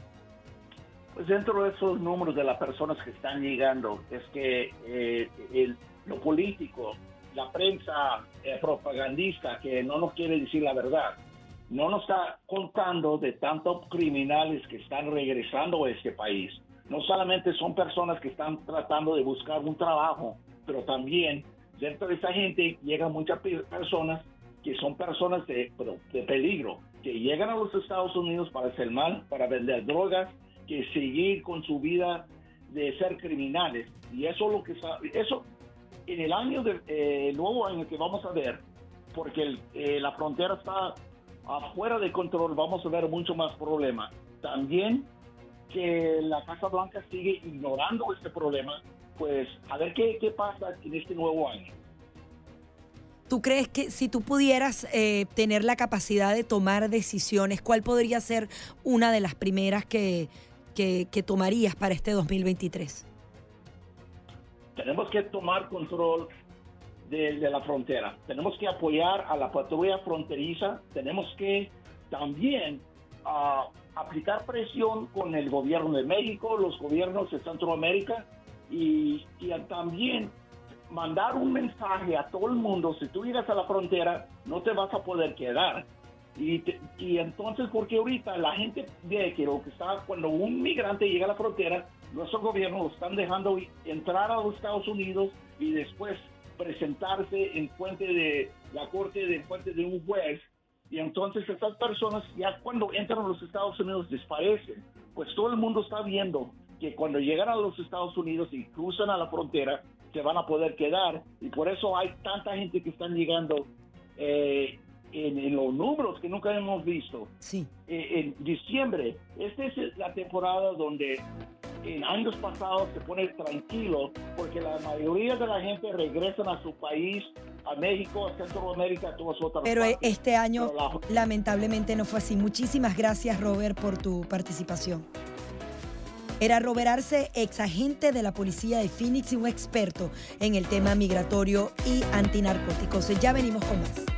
Pues dentro de esos números de las personas que están llegando es que eh, lo político, la prensa eh, propagandista que no nos quiere decir la verdad, no nos está contando de tantos criminales que están regresando a este país. No solamente son personas que están tratando de buscar un trabajo, pero también dentro de esa gente llegan muchas personas que son personas de, de peligro, que llegan a los Estados Unidos para hacer mal, para vender drogas, que seguir con su vida de ser criminales. Y eso lo que eso en el año del eh, nuevo año que vamos a ver, porque eh, la frontera está afuera de control vamos a ver mucho más problemas. También que la Casa Blanca sigue ignorando este problema, pues a ver qué, qué pasa en este nuevo año. ¿Tú crees que si tú pudieras eh, tener la capacidad de tomar decisiones, cuál podría ser una de las primeras que, que, que tomarías para este 2023? Tenemos que tomar control de, la frontera. Tenemos que apoyar a la patrulla fronteriza, tenemos que también ah, aplicar presión con el gobierno de México, los gobiernos de Centroamérica y, también mandar un mensaje a todo el mundo, si tú llegas a la frontera, no te vas a poder quedar. Y, y entonces, porque ahorita la gente ve que lo que está, cuando un migrante llega a la frontera, nuestros gobiernos lo están dejando entrar a los Estados Unidos y después presentarse en fuente de la corte de fuente de un juez y entonces estas personas ya cuando entran a los Estados Unidos desaparecen. Pues todo el mundo está viendo que cuando llegan a los Estados Unidos y cruzan a la frontera se van a poder quedar y por eso hay tanta gente que están llegando eh, en, los números que nunca hemos visto. Sí. en diciembre, esta es la temporada donde en años pasados se pone tranquilo porque la mayoría de la gente regresan a su país, a México, a Centroamérica, a todas otras Pero partes. este año lamentablemente no fue así. Muchísimas gracias Robert por tu participación. Era Robert Arce, ex agente de la policía de Phoenix y un experto en el tema migratorio y antinarcóticos. Ya venimos con más.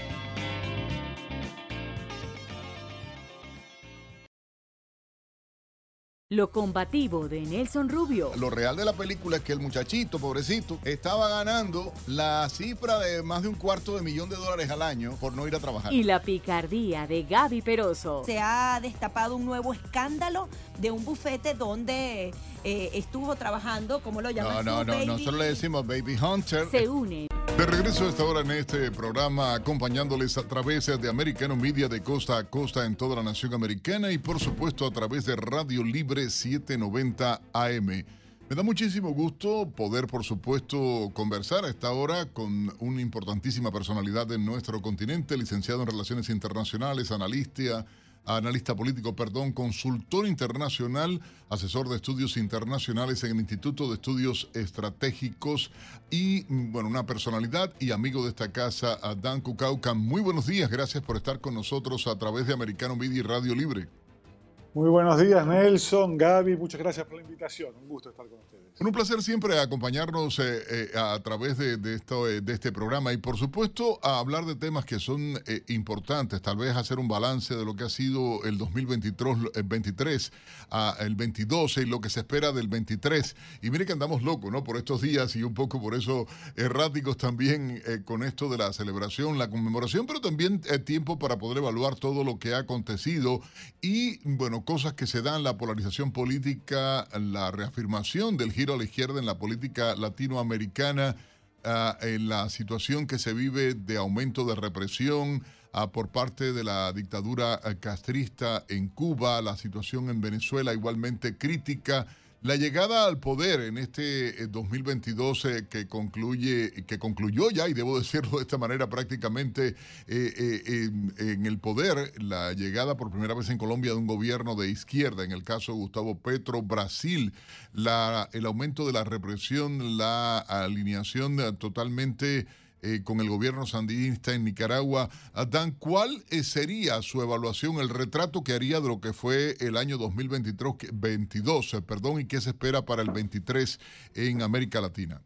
Lo combativo de Nelson Rubio. Lo real de la película es que el muchachito, pobrecito, estaba ganando la cifra de más de un cuarto de millón de dólares al año por no ir a trabajar. Y la picardía de Gaby Peroso. Se ha destapado un nuevo escándalo de un bufete donde eh, estuvo trabajando, ¿cómo lo llaman? No, no, no, nosotros le decimos Baby Hunter. Se une. De regreso a esta hora en este programa, acompañándoles a través de Americano Media de costa a costa en toda la nación americana y por supuesto a través de Radio Libre 790 AM. Me da muchísimo gusto poder, por supuesto, conversar a esta hora con una importantísima personalidad de nuestro continente, licenciado en Relaciones Internacionales, analista, analista político, perdón, consultor internacional, asesor de estudios internacionales en el Instituto de Estudios Estratégicos y, bueno, una personalidad y amigo de esta casa, Dan Cucauca. Muy buenos días, gracias por estar con nosotros a través de Americano Media y Radio Libre. Muy buenos días, Nelson, Gaby, muchas gracias por la invitación. Un gusto estar con ustedes. Un placer siempre acompañarnos eh, eh, a través eh, de este programa y por supuesto a hablar de temas que son importantes, tal vez hacer un balance de lo que ha sido el 2023, el 23, a el 22 y lo que se espera del 23. Y mire que andamos locos, ¿no? Por estos días y un poco por eso erráticos también con esto de la celebración, la conmemoración, pero también tiempo para poder evaluar todo lo que ha acontecido y, bueno, cosas que se dan, la polarización política, la reafirmación del a la izquierda en la política latinoamericana, uh, en la situación que se vive de aumento de represión uh, por parte de la dictadura uh, castrista en Cuba, la situación en Venezuela igualmente crítica. La llegada al poder en este 2022 eh, que concluye, que concluyó ya, y debo <laughs> decirlo de esta manera, prácticamente eh, eh, en, en, el poder, la llegada por primera vez en Colombia de un gobierno de izquierda, en el caso de Gustavo Petro, Brasil, la, el aumento de la represión, la alineación totalmente eh, con el gobierno sandinista en Nicaragua. Dan, ¿cuál eh, sería su evaluación, el retrato que haría de lo que fue el año 2023, 22, eh, perdón, y qué se espera para el 23 en América Latina?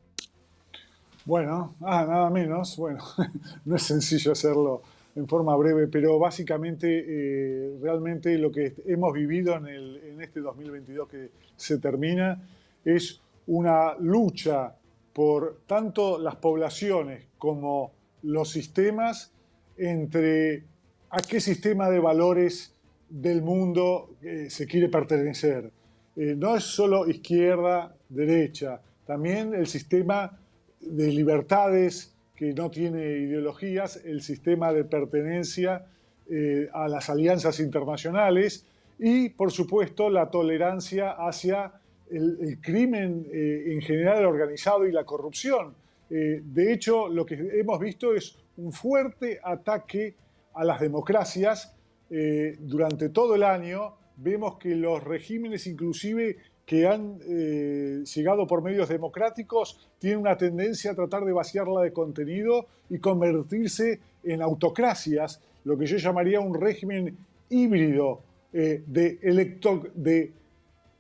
Bueno, ah, nada menos. Bueno, <laughs> no es sencillo hacerlo en forma breve, pero básicamente, realmente lo que hemos vivido en, en este 2022 que se termina es una lucha por tanto las poblaciones como los sistemas entre a qué sistema de valores del mundo eh, se quiere pertenecer. Eh, no es solo izquierda, derecha, también el sistema de libertades que no tiene ideologías, el sistema de pertenencia eh, a las alianzas internacionales y, por supuesto, la tolerancia hacia el, el crimen eh, en general organizado y la corrupción. Eh, de hecho, lo que hemos visto es un fuerte ataque a las democracias eh, durante todo el año. Vemos que los regímenes, inclusive que han eh, llegado por medios democráticos, tienen una tendencia a tratar de vaciarla de contenido y convertirse en autocracias, lo que yo llamaría un régimen híbrido de, electo de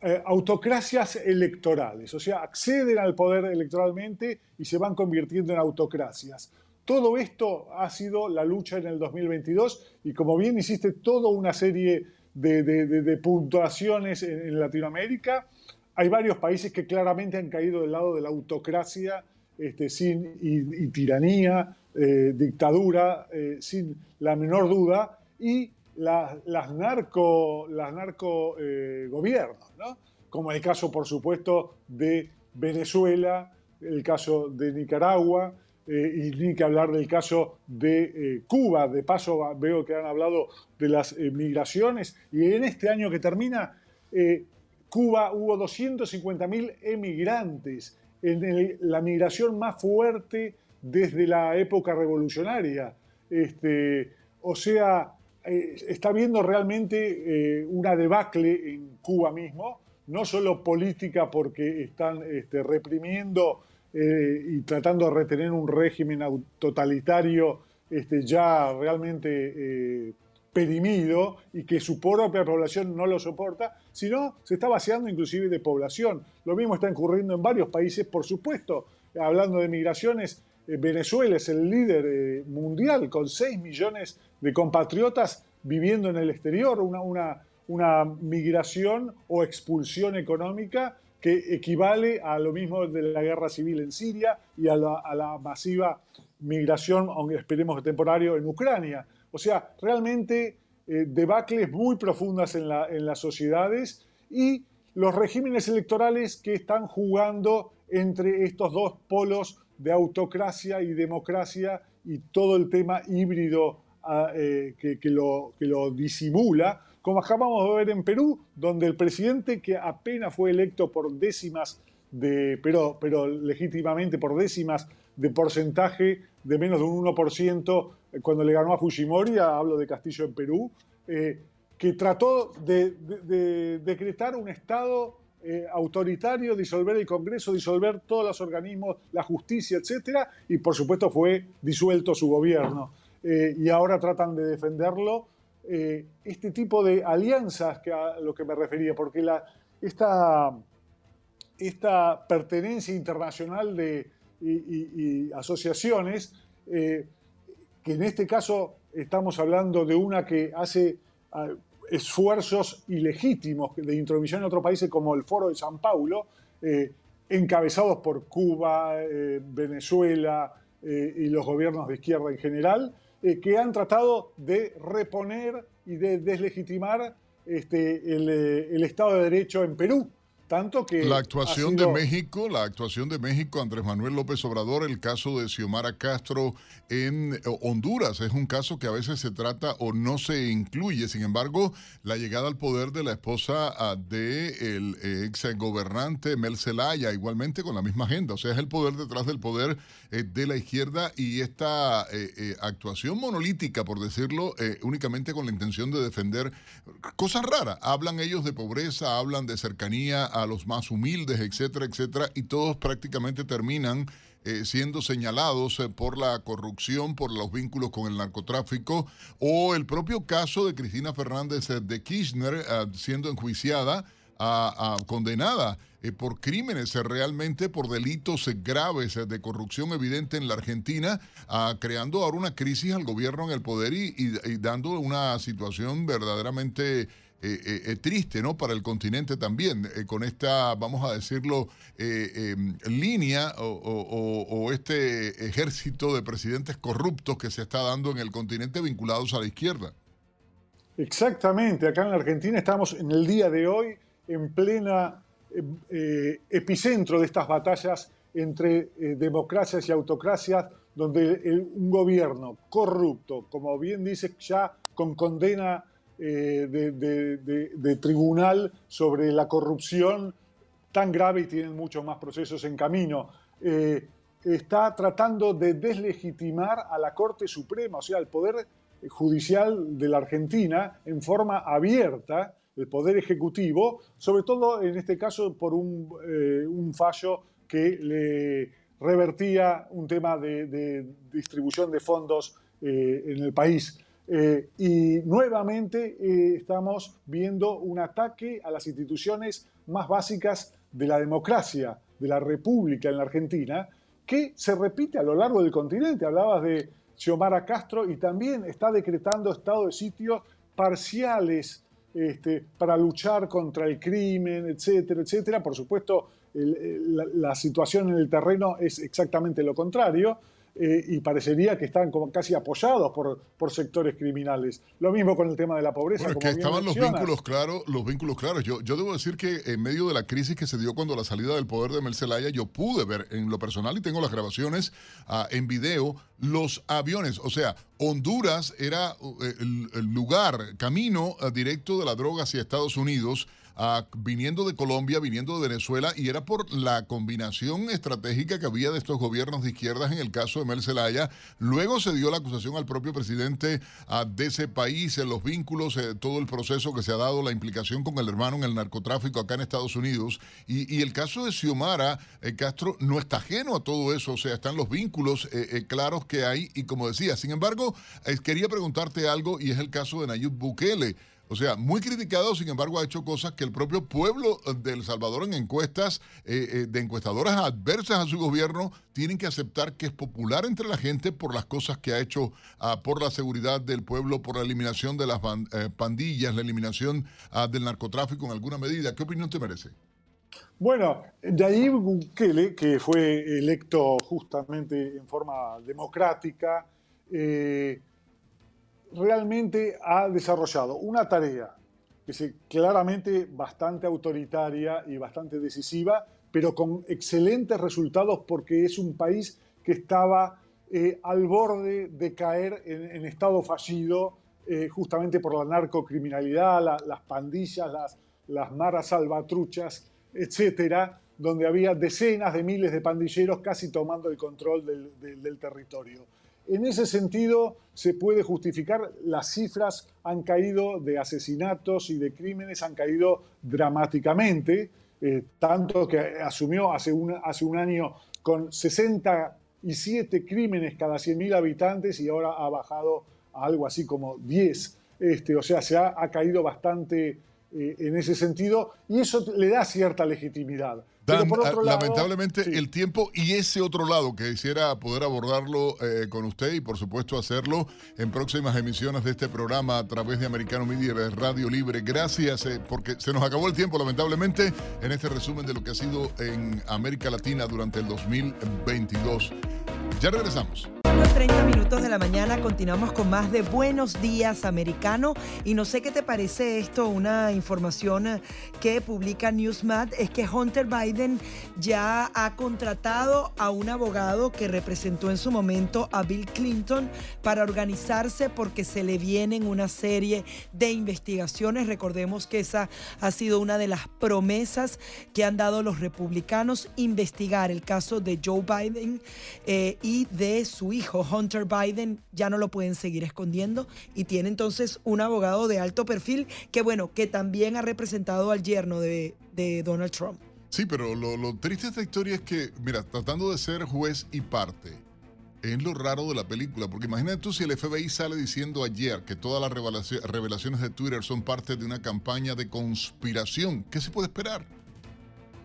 eh, autocracias electorales, o sea, acceden al poder electoralmente y se van convirtiendo en autocracias. Todo esto ha sido la lucha en el 2022 y como bien hiciste toda una serie de, puntuaciones en, Latinoamérica, hay varios países que claramente han caído del lado de la autocracia este, sin, y, y tiranía, eh, dictadura, eh, sin la menor duda, y las, las narco, las narco eh, gobiernos, ¿no? como el caso, por supuesto, de Venezuela, el caso de Nicaragua, eh, y ni que hablar del caso de eh, Cuba. De paso, veo que han hablado de las migraciones, y en este año que termina, Cuba hubo 250.000 emigrantes, la migración más fuerte desde la época revolucionaria. Este, o sea, eh, está viendo realmente eh, una debacle en Cuba mismo, no solo política porque están este, reprimiendo eh, y tratando de retener un régimen totalitario este, ya realmente eh, perimido y que su propia población no lo soporta, sino se está vaciando inclusive de población. Lo mismo está ocurriendo en varios países, por supuesto. Hablando de migraciones, Venezuela es el líder eh, mundial con 6 millones de compatriotas viviendo en el exterior, una, una, una migración o expulsión económica que equivale a lo mismo de la guerra civil en Siria y a la, a la masiva migración, aunque esperemos que temporario, en Ucrania. O sea, realmente eh, debacles muy profundas en, la- en las sociedades y los regímenes electorales que están jugando entre estos dos polos de autocracia y democracia y todo el tema híbrido ah, eh, que, que lo, que lo disimula, como acabamos de ver en Perú, donde el presidente que apenas fue electo por décimas de, pero, pero legítimamente por décimas de porcentaje de menos de un 1% eh, cuando le ganó a Fujimori, hablo de Castillo en Perú, eh, que trató de, de- de decretar un Estado eh, autoritario, disolver el Congreso, disolver todos los organismos, la justicia, etcétera, y por supuesto fue disuelto su gobierno. Eh, y ahora tratan de defenderlo. Eh, este tipo de alianzas que a lo que me refería, porque esta, esta pertenencia internacional de, y, asociaciones, que en este caso estamos hablando de una que hace ah, esfuerzos ilegítimos de intromisión en otros países como el Foro de San Paulo, eh, encabezados por Cuba, eh, Venezuela eh, y los gobiernos de izquierda en general, que han tratado de reponer y de deslegitimar este, el Estado de Derecho en Perú. Tanto que La actuación sido- de México, la actuación de México, Andrés Manuel López Obrador, el caso de Xiomara Castro en eh, Honduras, es un caso que a veces se trata o no se incluye. Sin embargo, la llegada al poder de la esposa ah, de el ex gobernante Mel Zelaya, igualmente con la misma agenda. O sea, es el poder detrás del poder de la izquierda y esta eh, eh, actuación monolítica, por decirlo, eh, únicamente con la intención de defender cosas raras. Hablan ellos de pobreza, hablan de cercanía a los más humildes, etcétera, etcétera, y todos prácticamente terminan eh, siendo señalados eh, por la corrupción, por los vínculos con el narcotráfico, o el propio caso de Cristina Fernández eh, de Kirchner eh, siendo enjuiciada, a- condenada eh, por crímenes, eh, realmente por delitos eh, graves de corrupción evidente en la Argentina, ah, creando ahora una crisis al gobierno en el poder y, dando una situación verdaderamente triste ¿no? para el continente también, con esta, vamos a decirlo, eh, línea o- o este ejército de presidentes corruptos que se está dando en el continente vinculados a la izquierda. Exactamente, acá en la Argentina estamos en el día de hoy en plena eh, eh, epicentro de estas batallas entre eh, democracias y autocracias, donde un gobierno corrupto, como bien dice, ya con condena eh, de, de- tribunal sobre la corrupción tan grave y tienen muchos más procesos en camino, está tratando de deslegitimar a la Corte Suprema, o sea, al Poder Judicial de la Argentina en forma abierta, el Poder Ejecutivo, sobre todo en este caso por un, eh, fallo que le revertía un tema de, distribución de fondos eh, en el país. Eh, y nuevamente estamos viendo un ataque a las instituciones más básicas de la democracia, de la república en la Argentina, que se repite a lo largo del continente. Hablabas de Xiomara Castro y también está decretando estado de sitio parciales este, para luchar contra el crimen, etcétera, etcétera. Por supuesto, la situación en el terreno es exactamente lo contrario. Eh, y parecería que están como casi apoyados por, por sectores criminales. Lo mismo con el tema de la pobreza. Bueno, es como que estaban los vínculos claros, los vínculos claros. Yo, yo debo decir que en medio de la crisis que se dio cuando la salida del poder de Mel Zelaya, yo pude ver en lo personal y tengo las grabaciones ah, en video los aviones. O sea, Honduras era uh, el, el lugar, camino ah, directo de la droga hacia Estados Unidos. Viniendo de Colombia, viniendo de Venezuela, y era por la combinación estratégica que había de estos gobiernos de izquierdas en el caso de Mel Zelaya. Luego se dio la acusación al propio presidente ah, de ese país, en los vínculos, eh, todo el proceso que se ha dado, la implicación con el hermano en el narcotráfico acá en Estados Unidos. Y, el caso de Xiomara eh, Castro no está ajeno a todo eso, o sea, están los vínculos eh, claros que hay. Y como decía, sin embargo, quería preguntarte algo y es el caso de Nayib Bukele. O sea, muy criticado, sin embargo, ha hecho cosas que el propio pueblo de El Salvador en encuestas, eh, eh, de encuestadoras adversas a su gobierno, tienen que aceptar que es popular entre la gente por las cosas que ha hecho ah, por la seguridad del pueblo, por la eliminación de las eh, pandillas, la eliminación ah, del narcotráfico en alguna medida. ¿Qué opinión te merece? Bueno, Nayib Bukele, que fue electo justamente en forma democrática, eh, realmente ha desarrollado una tarea que es claramente bastante autoritaria y bastante decisiva, pero con excelentes resultados porque es un país que estaba eh, al borde de caer en, estado fallido eh, justamente por la narcocriminalidad, la- las pandillas, las, las maras salvatruchas, etcétera, donde había decenas de miles de pandilleros casi tomando el control del territorio. En ese sentido, se puede justificar, las cifras han caído de asesinatos y de crímenes, han caído dramáticamente, eh, tanto que asumió hace un, año con 67 crímenes cada 100.000 habitantes y ahora ha bajado a algo así como 10. Este, o sea, se ha, ha caído bastante eh, en ese sentido y eso le da cierta legitimidad. Dan, ah, lado- lamentablemente Sí. el tiempo y ese otro lado que quisiera poder abordarlo eh, con usted y por supuesto hacerlo en próximas emisiones de este programa a través de Americano Media de Radio Libre. Gracias eh, porque se nos acabó el tiempo lamentablemente en este resumen de lo que ha sido en América Latina durante el 2022. Ya regresamos. Los 30 minutos de la mañana continuamos con más de Buenos Días Americano y no sé qué te parece esto, una información eh, que publica Newsmat es que Hunter Biden ya ha contratado a un abogado que representó en su momento a Bill Clinton para organizarse porque se le vienen una serie de investigaciones. Recordemos que esa ha sido una de las promesas que han dado los republicanos, investigar el caso de Joe Biden eh, y de su hijo Hunter Biden. Ya no lo pueden seguir escondiendo y tiene entonces un abogado de alto perfil que, bueno, que también ha representado al yerno de, de Donald Trump. Sí, pero lo, lo triste de esta historia es que, mira, tratando de ser juez y parte, es lo raro de la película, porque imagínate tú si el FBI sale diciendo ayer que todas las revelaci- revelaciones de Twitter son parte de una campaña de conspiración, ¿qué se puede esperar?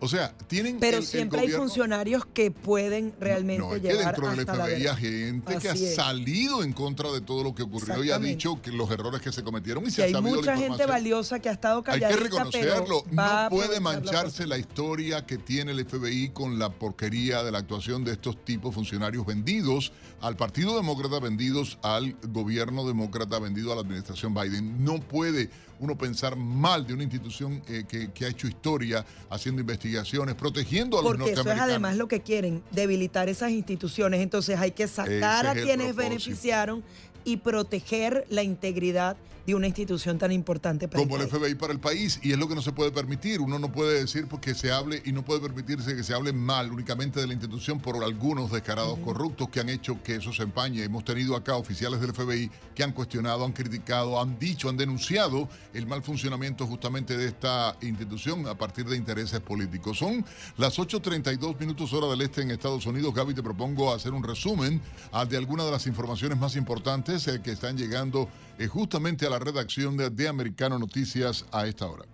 O sea, tienen Pero el- el siempre hay gobierno- funcionarios que pueden realmente No, es que llevar dentro del la FBI hay gente que ha Así es. salido en contra de todo lo que ocurrió y ha dicho que los errores que se cometieron y Que se ha hay sabido la mucha gente información. valiosa que ha estado Hay calladita, que reconocerlo. No puede aprovechar la mancharse la historia que tiene el FBI con la porquería de la actuación de estos tipos funcionarios vendidos al Partido Demócrata, vendidos al gobierno demócrata, vendido a la administración Biden. No puede uno pensar mal de una institución eh, que, que ha hecho historia haciendo investigaciones, protegiendo a los Porque eso es norteamericanos. además lo que quieren, debilitar esas instituciones. Entonces hay que sacar Ese a quienes propósito. beneficiaron y proteger la integridad de una institución tan importante para como el el país. FBI para el país y es lo que no se puede permitir. Uno no puede decir porque se hable y no puede permitirse que se hable mal únicamente de la institución por algunos descarados corruptos que han hecho que eso se empañe. Hemos tenido acá oficiales del FBI que han cuestionado, han criticado, han dicho, han denunciado el mal funcionamiento justamente de esta institución a partir de intereses políticos. Son las 8.32 minutos hora del este en Estados Unidos. Gaby, te propongo hacer un resumen ah, de algunas de las informaciones más importantes eh, que están llegando justamente a la redacción de, de Americano Noticias a esta hora.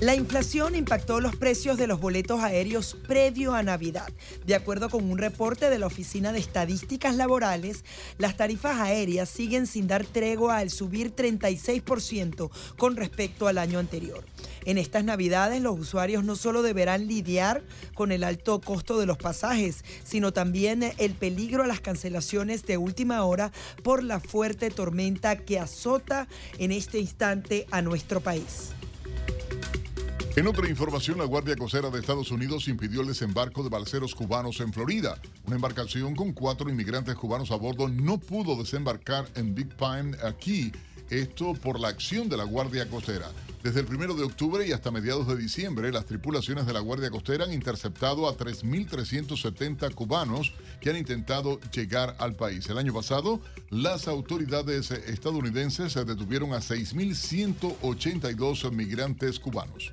La inflación impactó los precios de los boletos aéreos previo a Navidad. De acuerdo con un reporte de la Oficina de Estadísticas Laborales, las tarifas aéreas siguen sin dar tregua al subir 36% con respecto al año anterior. En estas Navidades los usuarios no solo deberán lidiar con el alto costo de los pasajes, sino también el peligro a las cancelaciones de última hora por la fuerte tormenta que azota en este instante a nuestro país. En otra información, la Guardia Costera de Estados Unidos impidió el desembarco de balseros cubanos en Florida. Una embarcación con cuatro inmigrantes cubanos a bordo no pudo desembarcar en Big Pine aquí Esto por la acción de la Guardia Costera. Desde el 1 de octubre y hasta mediados de diciembre, las tripulaciones de la Guardia Costera han interceptado a 3.370 cubanos que han intentado llegar al país. El año pasado, las autoridades estadounidenses detuvieron a 6.182 migrantes cubanos.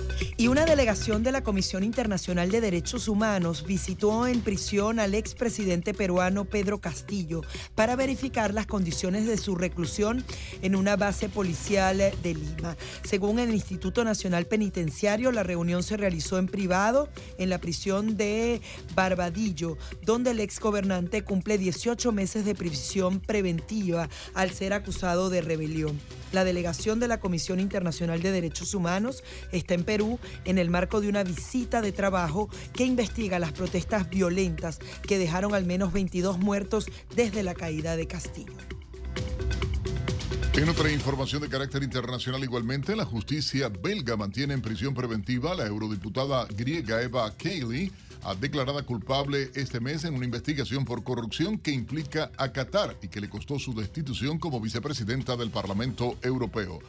Y una delegación de la Comisión Internacional de Derechos Humanos visitó en prisión al expresidente peruano Pedro Castillo para verificar las condiciones de su reclusión en una base policial de Lima. Según el Instituto Nacional Penitenciario, la reunión se realizó en privado en la prisión de Barbadillo, donde el exgobernante cumple 18 meses de prisión preventiva al ser acusado de rebelión. La delegación de la Comisión Internacional de Derechos Humanos está en Perú en el marco de una visita de trabajo que investiga las protestas violentas que dejaron al menos 22 muertos desde la caída de Castillo. En otra información de carácter internacional igualmente, la justicia belga mantiene en prisión preventiva a la eurodiputada griega Eva Kaili, declarada culpable este mes en una investigación por corrupción que implica a Qatar y que le costó su destitución como vicepresidenta del Parlamento Europeo.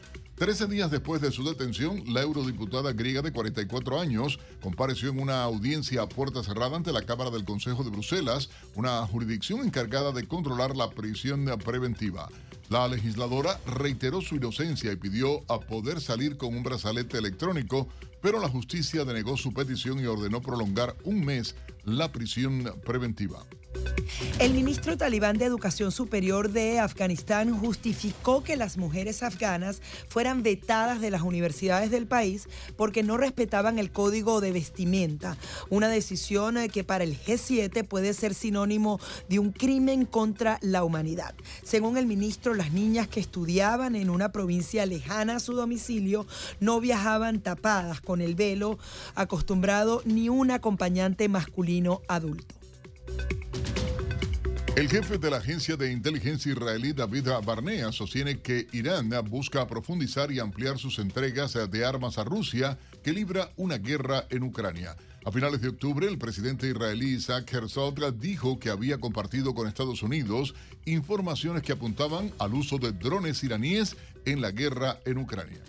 Trece días después de su detención, la eurodiputada griega de 44 años compareció en una audiencia a puerta cerrada ante la Cámara del Consejo de Bruselas, una jurisdicción encargada de controlar la prisión preventiva. La legisladora reiteró su inocencia y pidió a poder salir con un brazalete electrónico, pero la justicia denegó su petición y ordenó prolongar un mes la prisión preventiva. El ministro talibán de Educación Superior de Afganistán justificó que las mujeres afganas fueran vetadas de las universidades del país porque no respetaban el código de vestimenta, una decisión eh, que para el G7 puede ser sinónimo de un crimen contra la humanidad. Según el ministro, las niñas que estudiaban en una provincia lejana a su domicilio no viajaban tapadas con el velo acostumbrado ni un acompañante masculino adulto. El jefe de la agencia de inteligencia israelí David Barnea sostiene que Irán busca profundizar y ampliar sus entregas de armas a Rusia que libra una guerra en Ucrania. A finales de octubre, el presidente israelí Isaac Herzog dijo que había compartido con Estados Unidos informaciones que apuntaban al uso de drones iraníes en la guerra en Ucrania.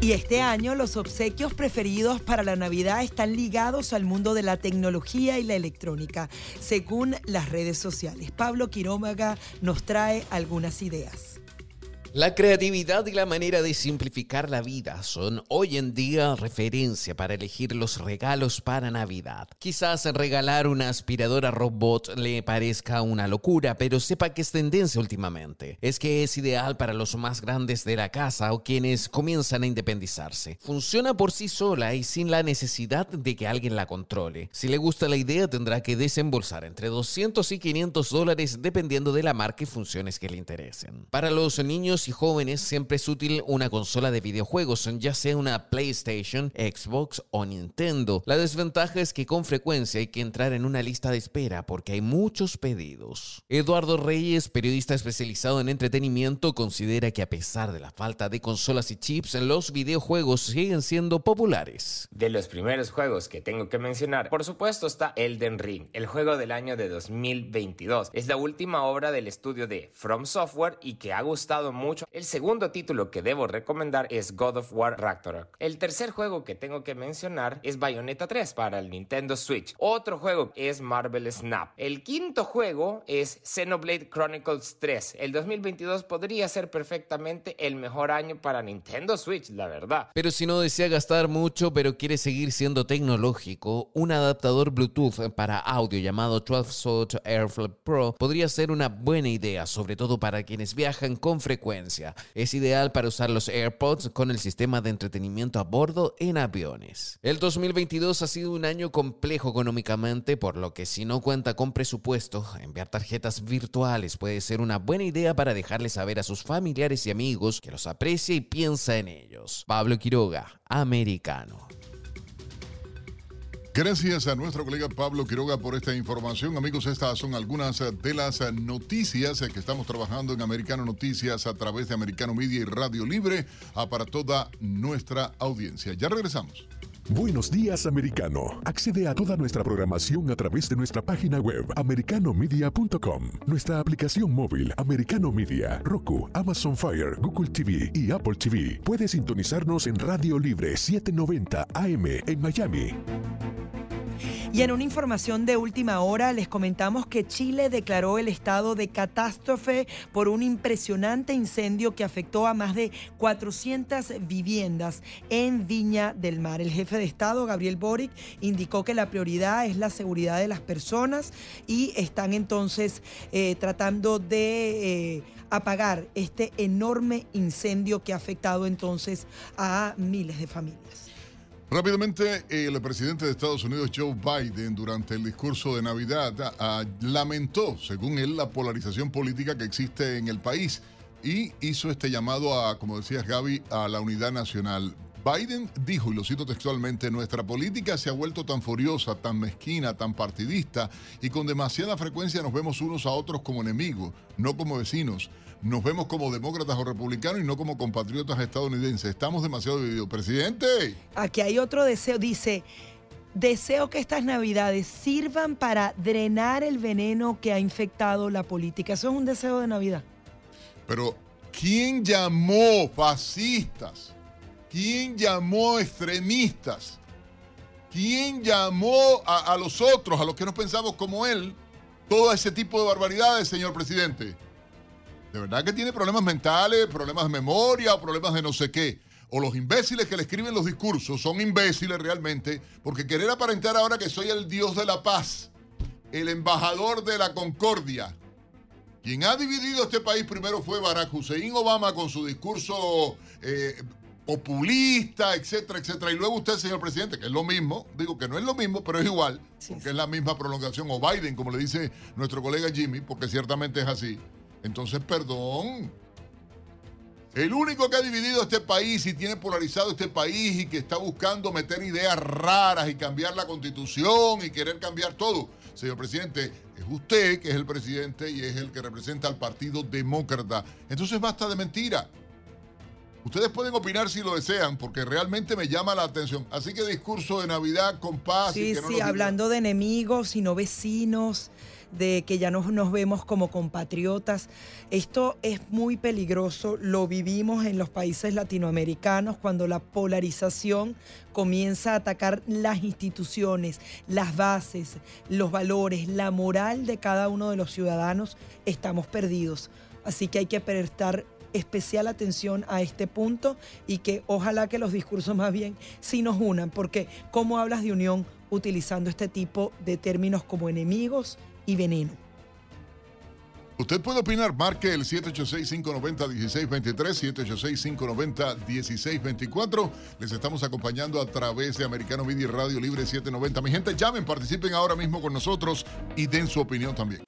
Y este año los obsequios preferidos para la Navidad están ligados al mundo de la tecnología y la electrónica, según las redes sociales. Pablo Quirómaga nos trae algunas ideas. La creatividad y la manera de simplificar la vida son hoy en día referencia para elegir los regalos para Navidad. Quizás regalar una aspiradora robot le parezca una locura, pero sepa que es tendencia últimamente. Es que es ideal para los más grandes de la casa o quienes comienzan a independizarse. Funciona por sí sola y sin la necesidad de que alguien la controle. Si le gusta la idea tendrá que desembolsar entre 200 y 500 dólares dependiendo de la marca y funciones que le interesen. Para los niños jóvenes siempre es útil una consola de videojuegos, ya sea una PlayStation, Xbox o Nintendo. La desventaja es que con frecuencia hay que entrar en una lista de espera porque hay muchos pedidos. Eduardo Reyes, periodista especializado en entretenimiento, considera que a pesar de la falta de consolas y chips, los videojuegos siguen siendo populares. De los primeros juegos que tengo que mencionar, por supuesto está Elden Ring, el juego del año de 2022. Es la última obra del estudio de From Software y que ha gustado mucho el segundo título que debo recomendar es God of War Ragnarok. El tercer juego que tengo que mencionar es Bayonetta 3 para el Nintendo Switch. Otro juego es Marvel Snap. El quinto juego es Xenoblade Chronicles 3. El 2022 podría ser perfectamente el mejor año para Nintendo Switch, la verdad. Pero si no desea gastar mucho pero quiere seguir siendo tecnológico, un adaptador Bluetooth para audio llamado 12 AirFlip Pro podría ser una buena idea, sobre todo para quienes viajan con frecuencia es ideal para usar los AirPods con el sistema de entretenimiento a bordo en aviones. El 2022 ha sido un año complejo económicamente, por lo que si no cuenta con presupuesto, enviar tarjetas virtuales puede ser una buena idea para dejarles saber a sus familiares y amigos que los aprecia y piensa en ellos. Pablo Quiroga, americano. Gracias a nuestro colega Pablo Quiroga por esta información. Amigos, estas son algunas de las noticias que estamos trabajando en Americano Noticias a través de Americano Media y Radio Libre para toda nuestra audiencia. Ya regresamos. Buenos días, americano. Accede a toda nuestra programación a través de nuestra página web, americanomedia.com, nuestra aplicación móvil, Americano Media, Roku, Amazon Fire, Google TV y Apple TV. Puedes sintonizarnos en Radio Libre 790 AM en Miami. Y en una información de última hora les comentamos que Chile declaró el estado de catástrofe por un impresionante incendio que afectó a más de 400 viviendas en Viña del Mar. El jefe de Estado, Gabriel Boric, indicó que la prioridad es la seguridad de las personas y están entonces eh, tratando de... Eh, apagar este enorme incendio que ha afectado entonces a miles de familias. Rápidamente, el presidente de Estados Unidos, Joe Biden, durante el discurso de Navidad, ah, lamentó, según él, la polarización política que existe en el país y hizo este llamado a, como decías Gaby, a la unidad nacional. Biden dijo, y lo cito textualmente, nuestra política se ha vuelto tan furiosa, tan mezquina, tan partidista, y con demasiada frecuencia nos vemos unos a otros como enemigos, no como vecinos nos vemos como demócratas o republicanos y no como compatriotas estadounidenses. Estamos demasiado divididos. Presidente. Aquí hay otro deseo. Dice, deseo que estas navidades sirvan para drenar el veneno que ha infectado la política. Eso es un deseo de Navidad. Pero, ¿quién llamó fascistas? ¿Quién llamó extremistas? ¿Quién llamó a, a los otros, a los que no pensamos como él, todo ese tipo de barbaridades, señor presidente? De verdad que tiene problemas mentales, problemas de memoria o problemas de no sé qué. O los imbéciles que le escriben los discursos son imbéciles realmente porque querer aparentar ahora que soy el dios de la paz, el embajador de la concordia. Quien ha dividido este país primero fue Barack Hussein Obama con su discurso eh, populista, etcétera, etcétera. Y luego usted, señor presidente, que es lo mismo, digo que no es lo mismo, pero es igual, porque es la misma prolongación, o Biden, como le dice nuestro colega Jimmy, porque ciertamente es así. Entonces, perdón. El único que ha dividido este país y tiene polarizado este país y que está buscando meter ideas raras y cambiar la constitución y querer cambiar todo, señor presidente, es usted que es el presidente y es el que representa al Partido Demócrata. Entonces basta de mentira. Ustedes pueden opinar si lo desean, porque realmente me llama la atención. Así que discurso de Navidad con paz. Sí, y que no sí, hablando de enemigos y no vecinos, de que ya nos, nos vemos como compatriotas. Esto es muy peligroso, lo vivimos en los países latinoamericanos cuando la polarización comienza a atacar las instituciones, las bases, los valores, la moral de cada uno de los ciudadanos, estamos perdidos. Así que hay que prestar especial atención a este punto y que ojalá que los discursos más bien sí nos unan, porque ¿cómo hablas de unión utilizando este tipo de términos como enemigos y veneno? Usted puede opinar, marque el 786-590-1623, 786-590-1624. Les estamos acompañando a través de Americano Media y Radio Libre 790. Mi gente, llamen, participen ahora mismo con nosotros y den su opinión también.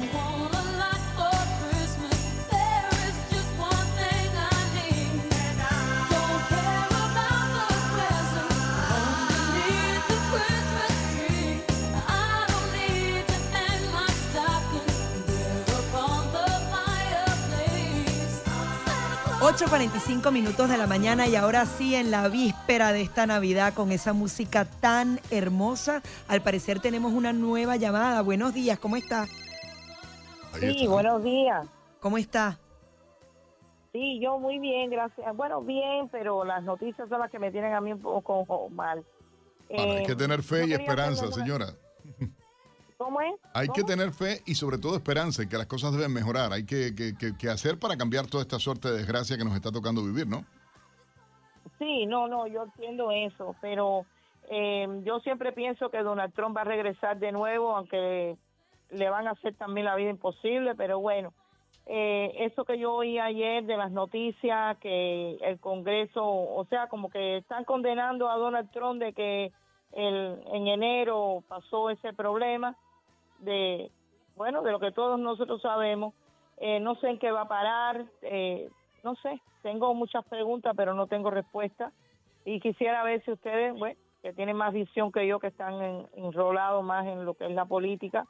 8.45 minutos de la mañana y ahora sí en la víspera de esta Navidad con esa música tan hermosa. Al parecer tenemos una nueva llamada. Buenos días, ¿cómo está? Sí, buenos días. ¿Cómo está? Sí, yo muy bien, gracias. Bueno, bien, pero las noticias son las que me tienen a mí un poco mal. Bueno, hay Eh, que tener fe y esperanza, señora. ¿Cómo es? Hay que tener fe y sobre todo esperanza en que las cosas deben mejorar. Hay que, que- que- que hacer para cambiar toda esta suerte de desgracia que nos está tocando vivir, ¿no? Sí, no, no, yo entiendo eso, pero eh, yo siempre pienso que Donald Trump va a regresar de nuevo, aunque le van a hacer también la vida imposible, pero bueno, eh, eso que yo oí ayer de las noticias, que el Congreso, o sea, como que están condenando a Donald Trump de que el, en enero pasó ese problema de, bueno, de lo que todos nosotros sabemos. Eh, no sé en qué va a parar, eh, no sé, tengo muchas preguntas, pero no tengo respuesta. Y quisiera ver si ustedes, bueno, que tienen más visión que yo, que están en- enrolados más en lo que es la política,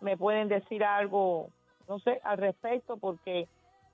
me pueden decir algo, no sé, al respecto, porque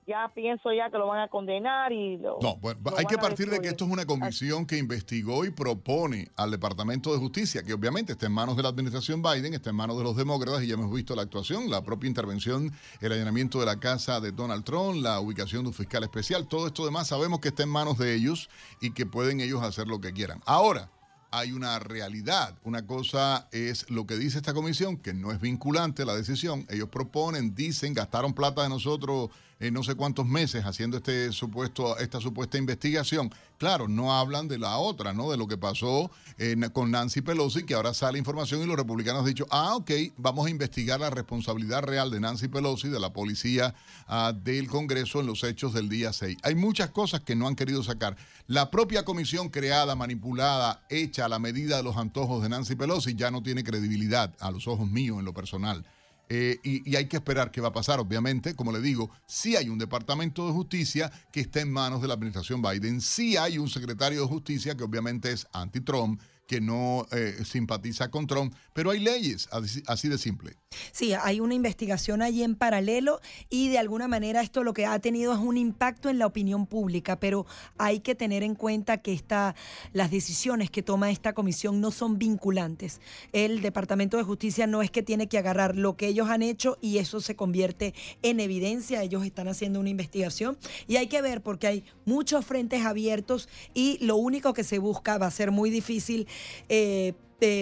ya pienso ya que lo van a condenar y lo, No, bueno, lo hay que partir de que esto es una comisión que investigó y propone al Departamento de Justicia, que obviamente está en manos de la administración Biden, está en manos de los demócratas y ya hemos visto la actuación, la propia intervención, el allanamiento de la casa de Donald Trump, la ubicación de un fiscal especial, todo esto demás sabemos que está en manos de ellos y que pueden ellos hacer lo que quieran. Ahora, hay una realidad. Una cosa es lo que dice esta comisión, que no es vinculante la decisión. Ellos proponen, dicen, gastaron plata de nosotros en no sé cuántos meses haciendo este supuesto, esta supuesta investigación. Claro, no hablan de la otra, ¿no? De lo que pasó eh, con Nancy Pelosi, que ahora sale información y los republicanos han dicho, ah, ok, vamos a investigar la responsabilidad real de Nancy Pelosi, de la policía ah, del Congreso en los hechos del día 6. Hay muchas cosas que no han querido sacar. La propia comisión creada, manipulada, hecha a la medida de los antojos de Nancy Pelosi ya no tiene credibilidad a los ojos míos en lo personal. Eh, y, y hay que esperar qué va a pasar. Obviamente, como le digo, sí hay un departamento de justicia que está en manos de la administración Biden. Sí hay un secretario de justicia que obviamente es anti-Trump, que no eh, simpatiza con Trump, pero hay leyes, así, de simple. Sí, hay una investigación allí en paralelo y de alguna manera esto lo que ha tenido es un impacto en la opinión pública, pero hay que tener en cuenta que esta, las decisiones que toma esta comisión no son vinculantes. El Departamento de Justicia no es que tiene que agarrar lo que ellos han hecho y eso se convierte en evidencia. Ellos están haciendo una investigación y hay que ver porque hay muchos frentes abiertos y lo único que se busca va a ser muy difícil. Eh,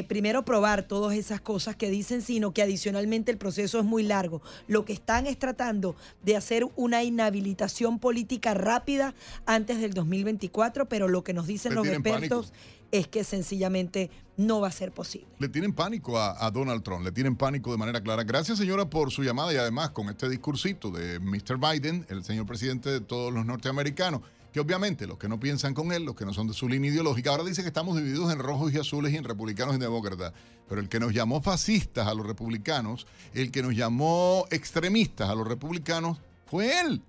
primero probar todas esas cosas que dicen, sino que adicionalmente el proceso es muy largo. Lo que están es tratando de hacer una inhabilitación política rápida antes del 2024, pero lo que nos dicen Le los expertos es que sencillamente no va a ser posible. Le tienen pánico a, a Donald Trump, le tienen pánico de manera clara. Gracias, señora, por su llamada y además con este discursito de Mr. Biden, el señor presidente de todos los norteamericanos, que obviamente los que no piensan con él, los que no son de su línea ideológica, ahora dice que estamos divididos en rojos y azules y en republicanos y demócratas. Pero el que nos llamó fascistas a los republicanos, el que nos llamó extremistas a los republicanos, fue él.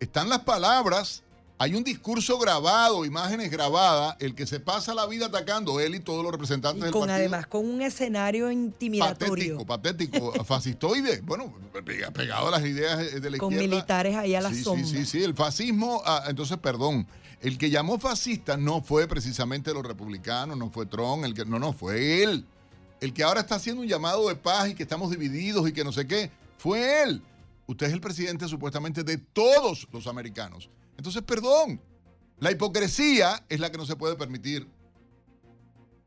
Están las palabras, hay un discurso grabado, imágenes grabadas, el que se pasa la vida atacando él y todos los representantes del Con partido. además con un escenario intimidatorio. Patético, patético, <laughs> fascistoide, bueno, pega- pegado a las ideas de la Con izquierda. militares ahí a la sí, sombra. Sí, sí, sí, el fascismo, ah, entonces, perdón, el que llamó fascista no fue precisamente los republicanos, no fue Trump, el que, no, no, fue él. El que ahora está haciendo un llamado de paz y que estamos divididos y que no sé qué, fue él. Usted es el presidente supuestamente de todos los americanos. Entonces, perdón, la hipocresía es la que no se puede permitir.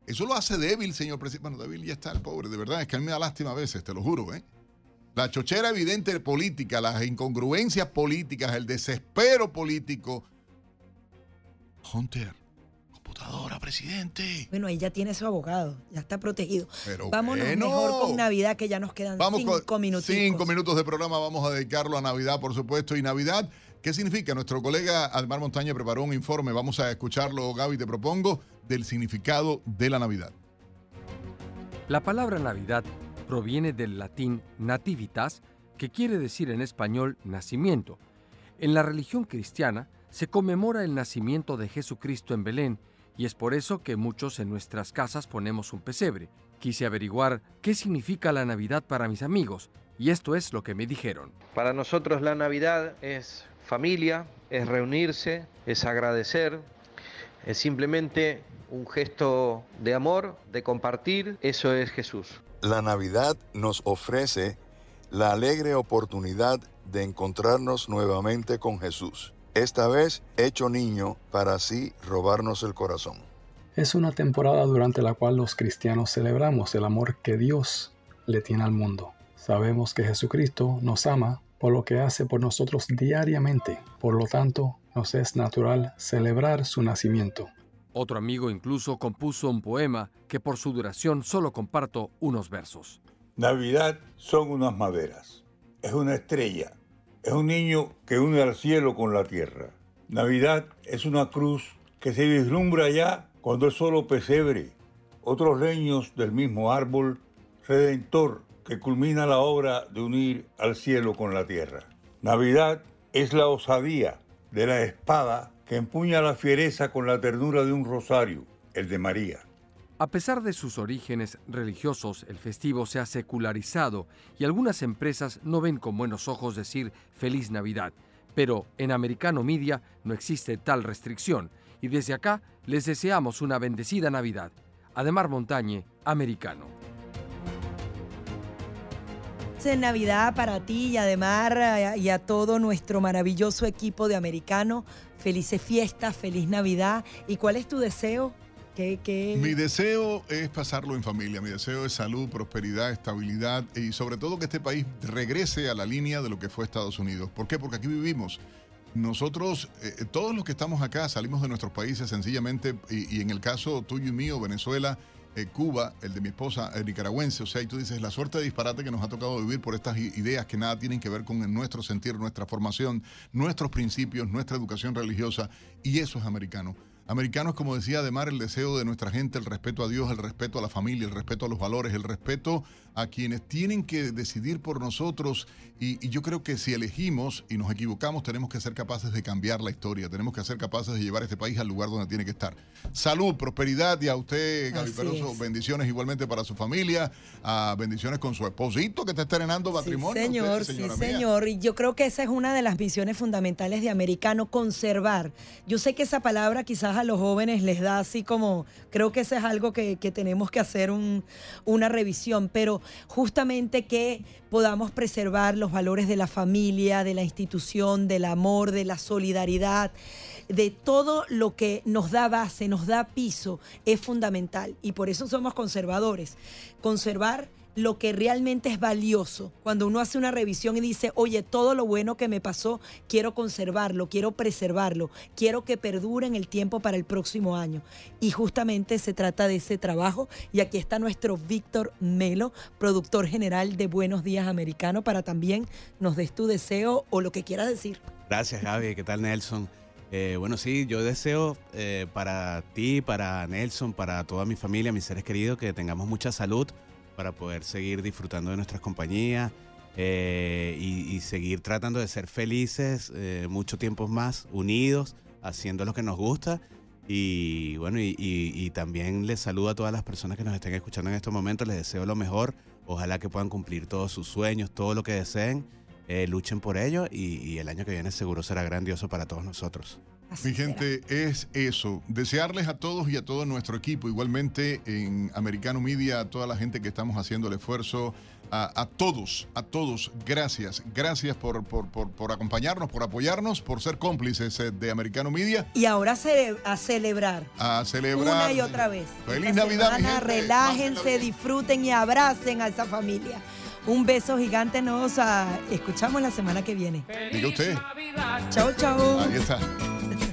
Eso lo hace débil, señor presidente. Bueno, débil ya está el pobre, de verdad, es que a mí me da lástima a veces, te lo juro, ¿eh? La chochera evidente política, las incongruencias políticas, el desespero político. Hunter, computadora, presidente. Bueno, ahí ya tiene su abogado, ya está protegido. Pero Vámonos bueno. mejor con Navidad, que ya nos quedan Vamos cinco minutos. cinco minutos de programa. Vamos a dedicarlo a Navidad, por supuesto. Y Navidad, ¿qué significa? Nuestro colega Almar Montaña preparó un informe. Vamos a escucharlo, Gaby, te propongo, del significado de la Navidad. La palabra Navidad proviene del latín nativitas, que quiere decir en español nacimiento. En la religión cristiana se conmemora el nacimiento de Jesucristo en Belén y es por eso que muchos en nuestras casas ponemos un pesebre. Quise averiguar qué significa la Navidad para mis amigos y esto es lo que me dijeron. Para nosotros la Navidad es familia, es reunirse, es agradecer, es simplemente un gesto de amor, de compartir, eso es Jesús. La Navidad nos ofrece la alegre oportunidad de encontrarnos nuevamente con Jesús, esta vez hecho niño para así robarnos el corazón. Es una temporada durante la cual los cristianos celebramos el amor que Dios le tiene al mundo. Sabemos que Jesucristo nos ama por lo que hace por nosotros diariamente. Por lo tanto, nos es natural celebrar su nacimiento. Otro amigo incluso compuso un poema que por su duración solo comparto unos versos. Navidad son unas maderas, es una estrella, es un niño que une al cielo con la tierra. Navidad es una cruz que se vislumbra ya cuando es solo pesebre, otros leños del mismo árbol, redentor que culmina la obra de unir al cielo con la tierra. Navidad es la osadía de la espada que empuña la fiereza con la ternura de un rosario, el de María. A pesar de sus orígenes religiosos, el festivo se ha secularizado y algunas empresas no ven con buenos ojos decir Feliz Navidad. Pero en Americano Media no existe tal restricción y desde acá les deseamos una bendecida Navidad. Ademar Montañe, Americano. De Navidad para ti y además eh, y a todo nuestro maravilloso equipo de americano. Felices fiestas, feliz Navidad. ¿Y cuál es tu deseo? ¿Qué, qué... Mi deseo es pasarlo en familia. Mi deseo es salud, prosperidad, estabilidad y sobre todo que este país regrese a la línea de lo que fue Estados Unidos. ¿Por qué? Porque aquí vivimos. Nosotros, eh, todos los que estamos acá, salimos de nuestros países sencillamente, y en el caso tuyo y mío, Venezuela, eh, Cuba, el de mi esposa, nicaragüense. O sea, y tú dices, la suerte de disparate que nos ha tocado vivir por estas ideas que nada tienen que ver con nuestro sentir, nuestra formación, nuestros principios, nuestra educación religiosa, y eso es americano. Americano es, como decía Ademar, el deseo de nuestra gente, el respeto a Dios, el respeto a la familia, el respeto a los valores, el respeto a quienes tienen que decidir por nosotros. Y, y, yo creo que si elegimos y nos equivocamos, tenemos que ser capaces de cambiar la historia, tenemos que ser capaces de llevar este país al lugar donde tiene que estar. Salud, prosperidad y a usted, Gaby Peroso, es. bendiciones igualmente para su familia, a bendiciones con su esposito que está estrenando matrimonio. Sí, señor, usted, sí, mía. señor. Y yo creo que esa es una de las visiones fundamentales de americano, conservar. Yo sé que esa palabra quizás a los jóvenes les da así como, creo que eso es algo que, que tenemos que hacer un- una revisión, pero justamente que podamos preservar los valores de la familia, de la institución, del amor, de la solidaridad, de todo lo que nos da base, nos da piso, es fundamental. Y por eso somos conservadores. Conservar lo que realmente es valioso. Cuando uno hace una revisión y dice, oye, todo lo bueno que me pasó, quiero conservarlo, quiero preservarlo, quiero que perdure en el tiempo para el próximo año. Y justamente se trata de ese trabajo. Y aquí está nuestro Víctor Melo, productor general de Buenos Días Americano, para también nos des tu deseo o lo que quieras decir. Gracias, Gaby. ¿Qué tal, Nelson? Eh, bueno, sí, yo deseo eh, para ti, para Nelson, para toda mi familia, mis seres queridos, que tengamos mucha salud para poder seguir disfrutando de nuestras compañías eh, y, seguir tratando de ser felices eh, mucho tiempo más, unidos, haciendo lo que nos gusta. Y bueno, y, también les saludo a todas las personas que nos estén escuchando en estos momentos, les deseo lo mejor, ojalá que puedan cumplir todos sus sueños, todo lo que deseen eh, luchen por ello y el año que viene seguro será grandioso para todos nosotros. Mi gente, es eso. Desearles a todos y a todo nuestro equipo, igualmente en Americano Media, a toda la gente que estamos haciendo el esfuerzo, a, a todos, a todos, gracias. Gracias por, por, por, por acompañarnos, por apoyarnos, por ser cómplices eh, de Americano Media, Y ahora a celebrar. a celebrar. Una y otra vez. Feliz Esta Navidad, mi semana, gente. Relájense, disfruten y abracen a esa familia. Un beso gigante. Nos ah, escuchamos la semana que viene. Diga usted. Chao, chao. Ahí está.